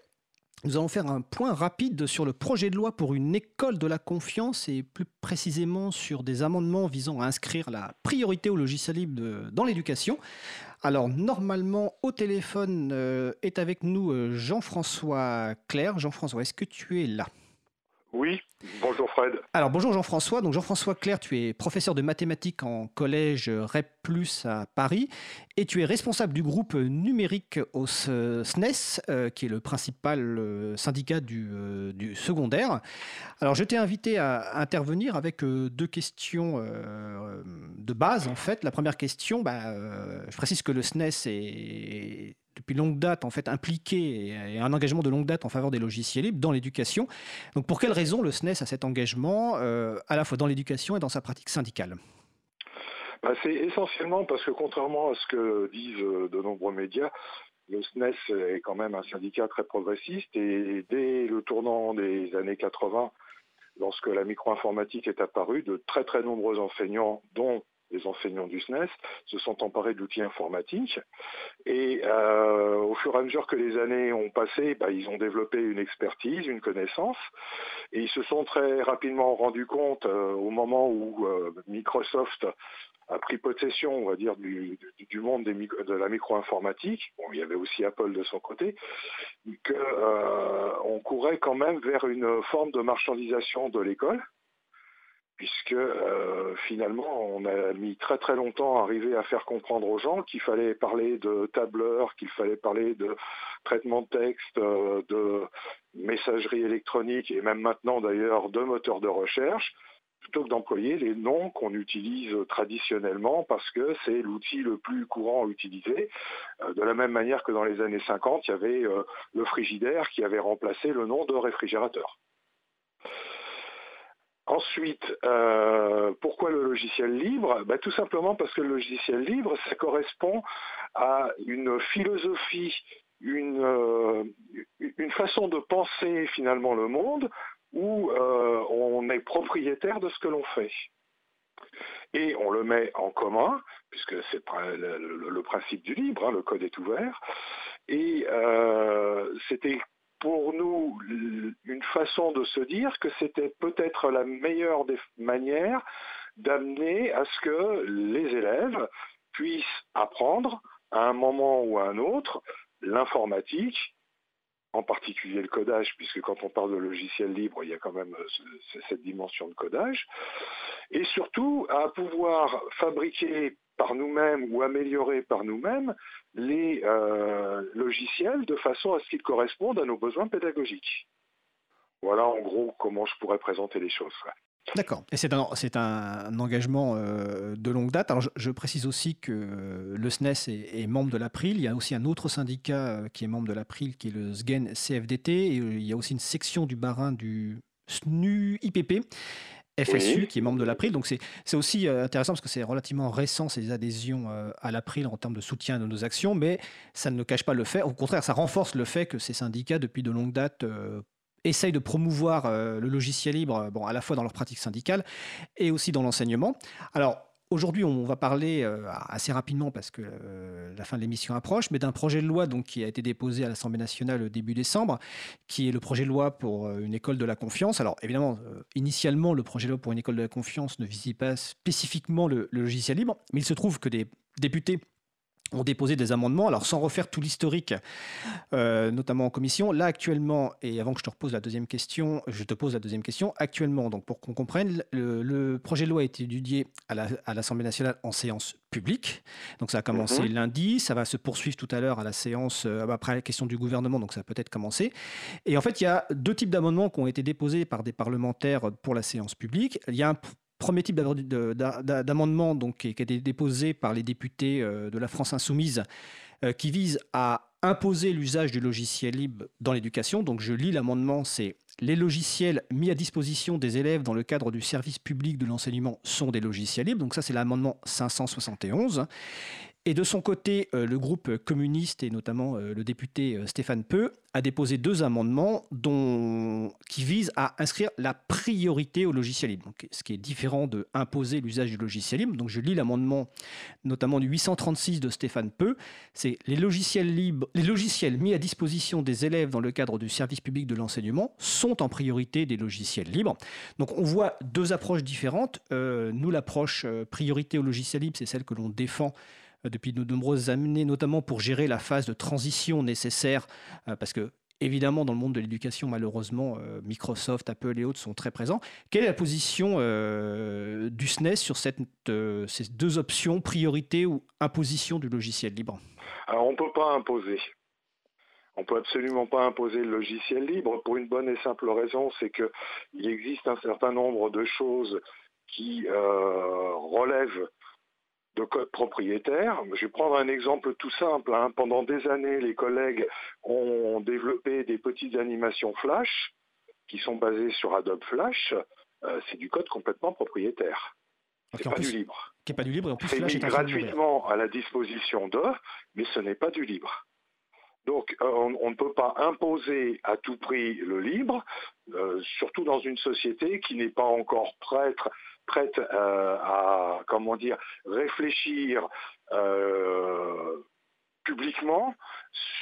Nous allons faire un point rapide sur le projet de loi pour une école de la confiance et plus précisément sur des amendements visant à inscrire la priorité au logiciel libre dans l'éducation. Alors normalement au téléphone euh, est avec nous euh, Jean-François Claire. Jean-François, est-ce que tu es là? Oui, bonjour Fred. Alors bonjour Jean-François. Donc Jean-François Claire, tu es professeur de mathématiques en collège REP+ à Paris et tu es responsable du groupe numérique au SNES, euh, qui est le principal euh, syndicat du, euh, du secondaire. Alors je t'ai invité à intervenir avec deux questions de base en fait. La première question, bah, je précise que le SNES est depuis longue date en fait impliqué et un engagement de longue date en faveur des logiciels libres dans l'éducation. Donc pour quelles raisons le SNES a cet engagement euh, à la fois dans l'éducation et dans sa pratique syndicale? Bah, c'est essentiellement parce que contrairement à ce que disent euh, de nombreux médias, le SNES est quand même un syndicat très progressiste et dès le tournant des années 80, lorsque la micro-informatique est apparue, de très très nombreux enseignants, dont les enseignants du SNES, se sont emparés d'outils informatiques. Et euh, au fur et à mesure que les années ont passé, bah, ils ont développé une expertise, une connaissance, et ils se sont très rapidement rendus compte euh, au moment où euh, Microsoft a pris possession, on va dire, du, monde de la micro-informatique. Bon, il y avait aussi Apple de son côté, que euh, on courait quand même vers une forme de marchandisation de l'école, puisque euh, finalement, on a mis très très longtemps à arriver à faire comprendre aux gens qu'il fallait parler de tableur, qu'il fallait parler de traitement de texte, euh, de messagerie électronique et même maintenant d'ailleurs de moteur de recherche plutôt que d'employer les noms qu'on utilise traditionnellement parce que c'est l'outil le plus courant à utiliser. Euh, de la même manière que dans les années 50, il y avait euh, le frigidaire qui avait remplacé le nom de réfrigérateur. Ensuite, euh, pourquoi le logiciel libre? Ben, Tout simplement parce que le logiciel libre, ça correspond à une philosophie, une, euh, façon de penser finalement le monde où euh, on est propriétaire de ce que l'on fait. Et on le met en commun, puisque c'est le, principe du libre, hein, le code est ouvert. Et c'était pour nous une façon de se dire que c'était peut-être la meilleure des manières d'amener à ce que les élèves puissent apprendre à un moment ou à un autre l'informatique, en particulier le codage, puisque quand on parle de logiciel libre, il y a quand même euh, ce- cette dimension de codage, et surtout à pouvoir fabriquer par nous-mêmes ou améliorer par nous-mêmes les euh, logiciels de façon à ce qu'ils correspondent à nos besoins pédagogiques. Voilà en gros comment je pourrais présenter les choses. D'accord. Et c'est un, engagement euh, de longue date. Alors, je, précise aussi que le SNES est, est membre de l'April. Il y a aussi un autre syndicat euh, qui est membre de l'April, qui est le SGEN CFDT. Il y a aussi une section du Barin du SNU IPP. FSU Oui. qui est membre de l'April. Donc c'est aussi euh, intéressant parce que c'est relativement récent ces adhésions euh, à l'April en termes de soutien de nos actions, mais ça ne cache pas le fait, au contraire ça renforce le fait que ces syndicats depuis de longue date euh, essayent de promouvoir le logiciel libre, bon, à la fois dans leur pratique syndicale et aussi dans l'enseignement. Alors aujourd'hui, on va parler assez rapidement parce que la fin de l'émission approche, mais d'un projet de loi qui a été déposé à l'Assemblée nationale début décembre, qui est le projet de loi pour une école de la confiance. Alors évidemment, initialement, le projet de loi pour une école de la confiance ne visait pas spécifiquement le logiciel libre, mais il se trouve que des députés ont déposé des amendements. Alors, sans refaire tout l'historique, euh, notamment en commission, là actuellement, et avant que je te repose la deuxième question, je te pose la deuxième question. Actuellement, donc pour qu'on comprenne, le, projet de loi a été étudié à l'Assemblée nationale en séance publique. Donc, ça a commencé mhm. lundi. Ça va se poursuivre tout à l'heure à la séance euh, après la question du gouvernement. Donc, ça a peut-être commencé. Et en fait, il y a deux types d'amendements qui ont été déposés par des parlementaires pour la séance publique. Il y a un premier type d'amendement donc, qui, a été déposé par les députés euh, de la France insoumise euh, qui vise à imposer l'usage du logiciel libre dans l'éducation. Donc je lis l'amendement, c'est les logiciels mis à disposition des élèves dans le cadre du service public de l'enseignement sont des logiciels libres. Donc ça c'est l'amendement 571. Et de son côté, euh, le groupe communiste et notamment euh, le député euh, Stéphane Peu a déposé deux amendements dont, qui visent à inscrire la priorité au logiciel libre, donc, ce qui est différent de imposer l'usage du logiciel libre. Donc je lis l'amendement notamment du 836 de Stéphane Peu, c'est les logiciels libres, les logiciels mis à disposition des élèves dans le cadre du service public de l'enseignement sont en priorité des logiciels libres. Donc on voit deux approches différentes. nous, l'approche priorité au logiciel libre, c'est celle que l'on défend depuis de nombreuses années, notamment pour gérer la phase de transition nécessaire, euh, parce que évidemment, dans le monde de l'éducation, malheureusement, euh, Microsoft, Apple et autres sont très présents. Quelle est la position du SNES sur cette, ces deux options, priorité ou imposition du logiciel libre? Alors, on ne peut pas imposer. On ne peut absolument pas imposer le logiciel libre pour une bonne et simple raison, c'est qu'il existe un certain nombre de choses qui relèvent de code propriétaire. Je vais prendre un exemple tout simple. Hein. Pendant des années, les collègues ont développé des petites animations Flash qui sont basées sur Adobe Flash. Euh, c'est du code complètement propriétaire. C'est pas du libre. Qui pas du libre C'est mis gratuitement à la disposition d'eux, mais ce n'est pas du libre. Donc euh, on, ne peut pas imposer à tout prix le libre, euh, surtout dans une société qui n'est pas encore prête prête euh, à, comment dire, réfléchir euh, publiquement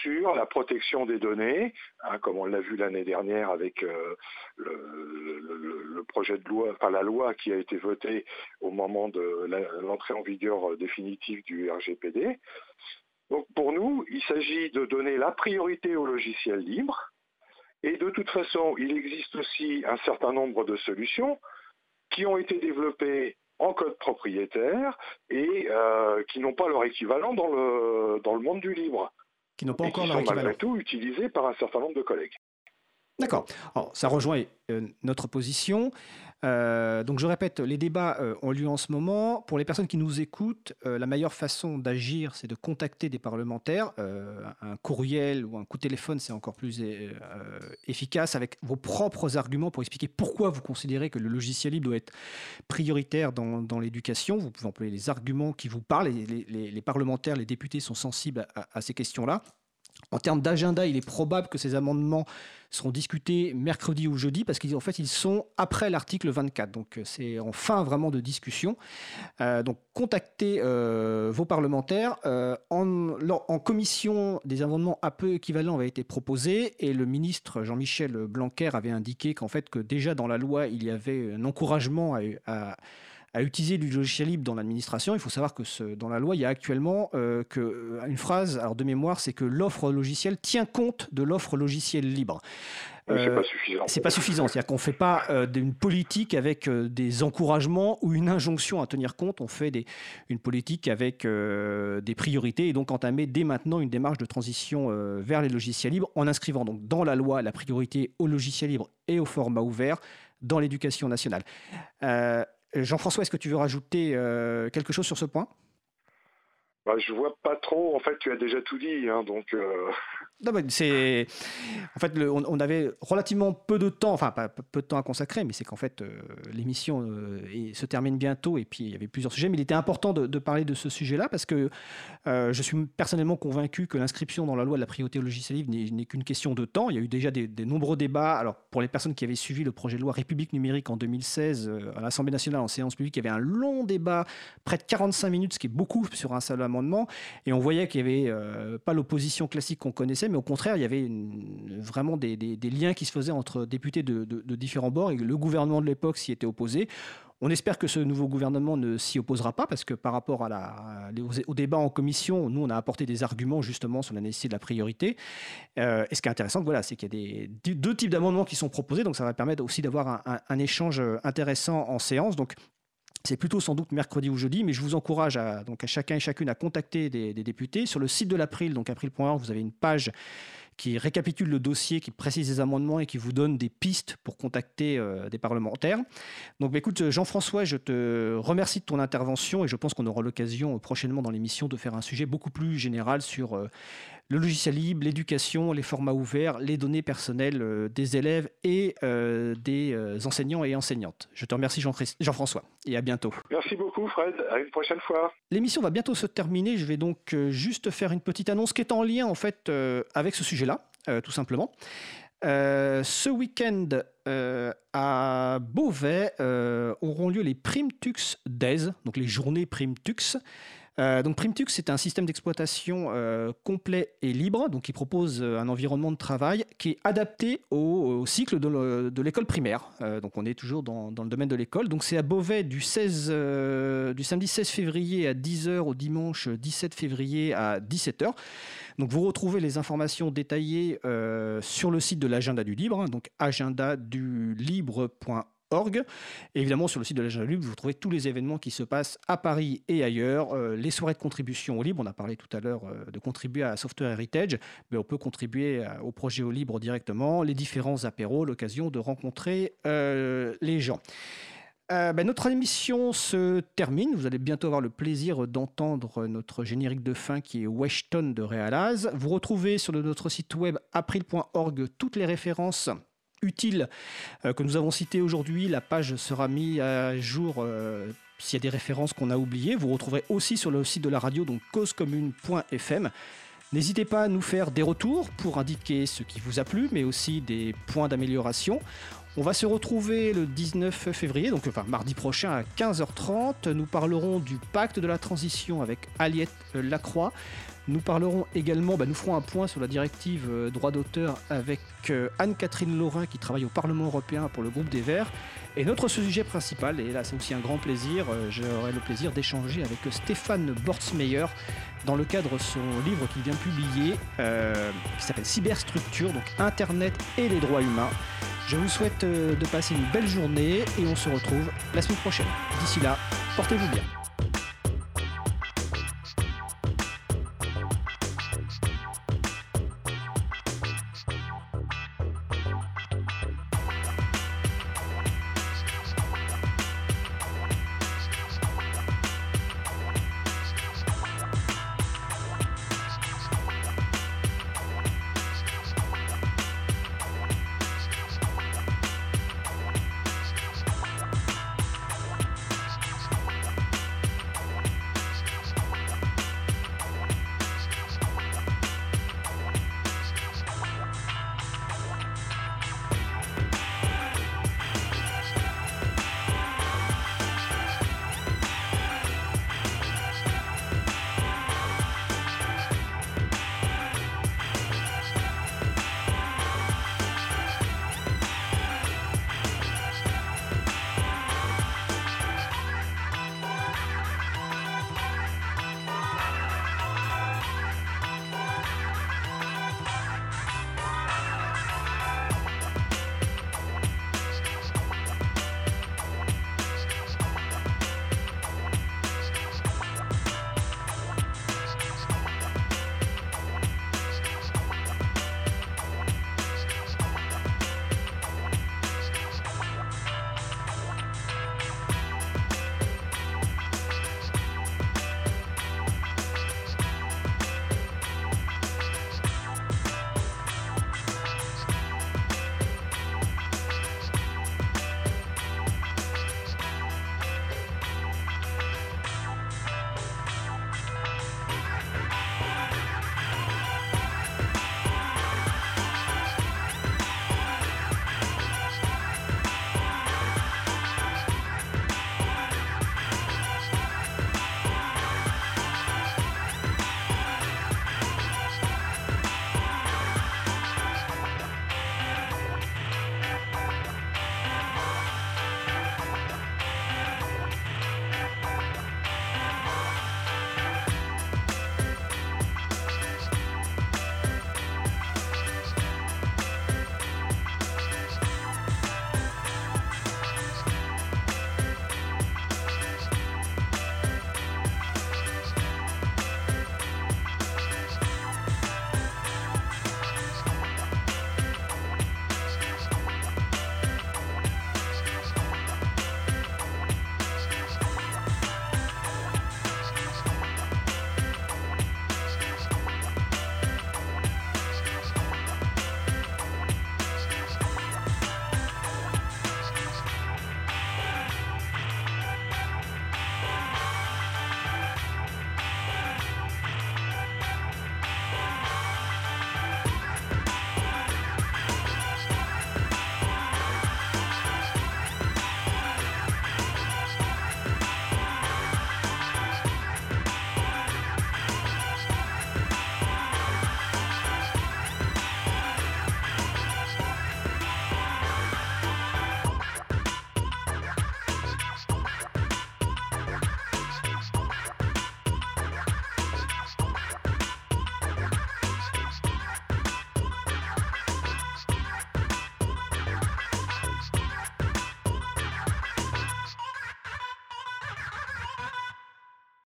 sur la protection des données, hein, comme on l'a vu l'année dernière avec euh, le, projet de loi, la loi qui a été votée au moment de l'entrée en vigueur définitive du RGPD. Donc pour nous, il s'agit de donner la priorité au logiciel libre. Et de toute façon, il existe aussi un certain nombre de solutions qui ont été développés en code propriétaire et euh, qui n'ont pas leur équivalent dans le, dans le monde du libre. Qui n'ont pas encore leur équivalent. malgré tout utilisés par un certain nombre de collègues. D'accord. Ça rejoint euh, notre position. Euh, donc je répète, les débats euh, ont lieu en ce moment. Pour les personnes qui nous écoutent, la meilleure façon d'agir, c'est de contacter des parlementaires. un courriel ou un coup de téléphone, c'est encore plus efficace avec vos propres arguments pour expliquer pourquoi vous considérez que le logiciel libre doit être prioritaire dans, l'éducation. Vous pouvez employer les arguments qui vous parlent. Les, parlementaires, les députés sont sensibles à ces questions-là. En termes d'agenda, il est probable que ces amendements seront discutés mercredi ou jeudi parce qu'en fait, ils sont après l'article 24. Donc, euh, c'est en fin vraiment de discussion. Euh, donc, contactez euh, vos parlementaires. en, commission, des amendements un peu équivalents avaient été proposés et le ministre Jean-Michel Blanquer avait indiqué qu'en fait, que déjà dans la loi, il y avait un encouragement à à utiliser du logiciel libre dans l'administration. Il faut savoir que ce, dans la loi, il y a actuellement euh, que, euh, une phrase alors de mémoire, c'est que l'offre logicielle tient compte de l'offre logicielle libre. c'est pas euh, suffisant. C'est pas suffisant. C'est-à-dire qu'on ne fait pas d'une politique avec des encouragements ou une injonction à tenir compte. On fait des, une politique avec des priorités et donc entamer dès maintenant une démarche de transition vers les logiciels libres en inscrivant donc dans la loi la priorité au logiciel libre et au format ouvert dans l'éducation nationale. Euh, Jean-François, est-ce que tu veux rajouter euh, quelque chose sur ce point? Bah, je vois pas trop. En fait, tu as déjà tout dit, hein, donc. Euh, en fait on, avait relativement peu de temps, enfin pas peu de temps à consacrer, mais c'est qu'en fait euh, l'émission euh, se termine bientôt et puis il y avait plusieurs sujets, mais il était important de, parler de ce sujet-là parce que je suis personnellement convaincu que l'inscription dans la loi de la priorité au logiciel libre n'est qu'une question de temps. Il y a eu déjà des, des, nombreux débats. Alors pour les personnes qui avaient suivi le projet de loi République numérique en 2016 à l'Assemblée nationale en séance publique, il y avait un long débat, près de 45 minutes, ce qui est beaucoup sur un seul amendement, et on voyait qu'il n'y avait euh, pas l'opposition classique qu'on connaissait, mais au contraire, il y avait vraiment des, liens qui se faisaient entre députés de, différents bords, et le gouvernement de l'époque s'y était opposé. On espère que ce nouveau gouvernement ne s'y opposera pas parce que par rapport au débat en commission, nous, on a apporté des arguments justement sur la nécessité de la priorité. Euh, et ce qui est intéressant, voilà, c'est qu'il y a deux types d'amendements qui sont proposés, donc ça va permettre aussi d'avoir un, un, échange intéressant en séance. Donc c'est plutôt sans doute mercredi ou jeudi, mais je vous encourage à, donc à chacun et chacune à contacter des, députés. Sur le site de l'April, donc april.org, vous avez une page qui récapitule le dossier, qui précise les amendements et qui vous donne des pistes pour contacter euh, des parlementaires. Donc bah, écoute, Jean-François, je te remercie de ton intervention et je pense qu'on aura l'occasion euh, prochainement dans l'émission de faire un sujet beaucoup plus général sur euh, le logiciel libre, l'éducation, les formats ouverts, les données personnelles euh, des élèves et euh, des euh, enseignants et enseignantes. Je te remercie Jean-François et à bientôt. Merci beaucoup Fred, à une prochaine fois. L'émission va bientôt se terminer, je vais donc juste faire une petite annonce qui est en lien en fait avec ce sujet-là, tout simplement. ce week-end à Beauvais auront lieu les Primtux Days, donc les journées Primtux. Euh, donc Primtux, c'est un système d'exploitation euh, complet et libre, donc qui propose euh, un environnement de travail qui est adapté au, cycle de l'école primaire. donc on est toujours dans, le domaine de l'école. Donc c'est à Beauvais du, 16, du samedi 16 février à 10h au dimanche 17 février à 17h. Donc vous retrouvez les informations détaillées sur le site de l'agenda du libre, hein, donc agendadulibre.org évidemment, sur le site de l'agenda libre, vous trouvez tous les événements qui se passent à Paris et ailleurs. Euh, les soirées de contribution au libre, on a parlé tout à l'heure euh, de contribuer à Software Heritage, mais on peut contribuer euh, au projet au libre directement. Les différents apéros, l'occasion de rencontrer les gens. Ben, notre émission se termine. Vous allez bientôt avoir le plaisir d'entendre notre générique de fin qui est Weshton de Realaz. Vous retrouvez sur notre site web april.org toutes les références utile euh, que nous avons cité aujourd'hui. La page sera mise à jour euh, s'il y a des références qu'on a oubliées. Vous retrouverez aussi sur le site de la radio, donc causecommune.fm. N'hésitez pas à nous faire des retours pour indiquer ce qui vous a plu, mais aussi des points d'amélioration. On va se retrouver le 19 février, donc enfin mardi prochain à 15h30. Nous parlerons du pacte de la transition avec Aliette Lacroix. Nous parlerons également, bah, nous ferons un point sur la directive euh, droit d'auteur avec euh, Anne-Catherine Laurin qui travaille au Parlement européen pour le groupe des Verts. Et notre sujet principal, et là c'est aussi un grand plaisir, euh, j'aurai le plaisir d'échanger avec Stéphane Bortsmeyer dans le cadre de son livre qu'il vient publier qui s'appelle Cyberstructure, donc Internet et les droits humains. Je vous souhaite de passer une belle journée et on se retrouve la semaine prochaine. D'ici là, portez-vous bien.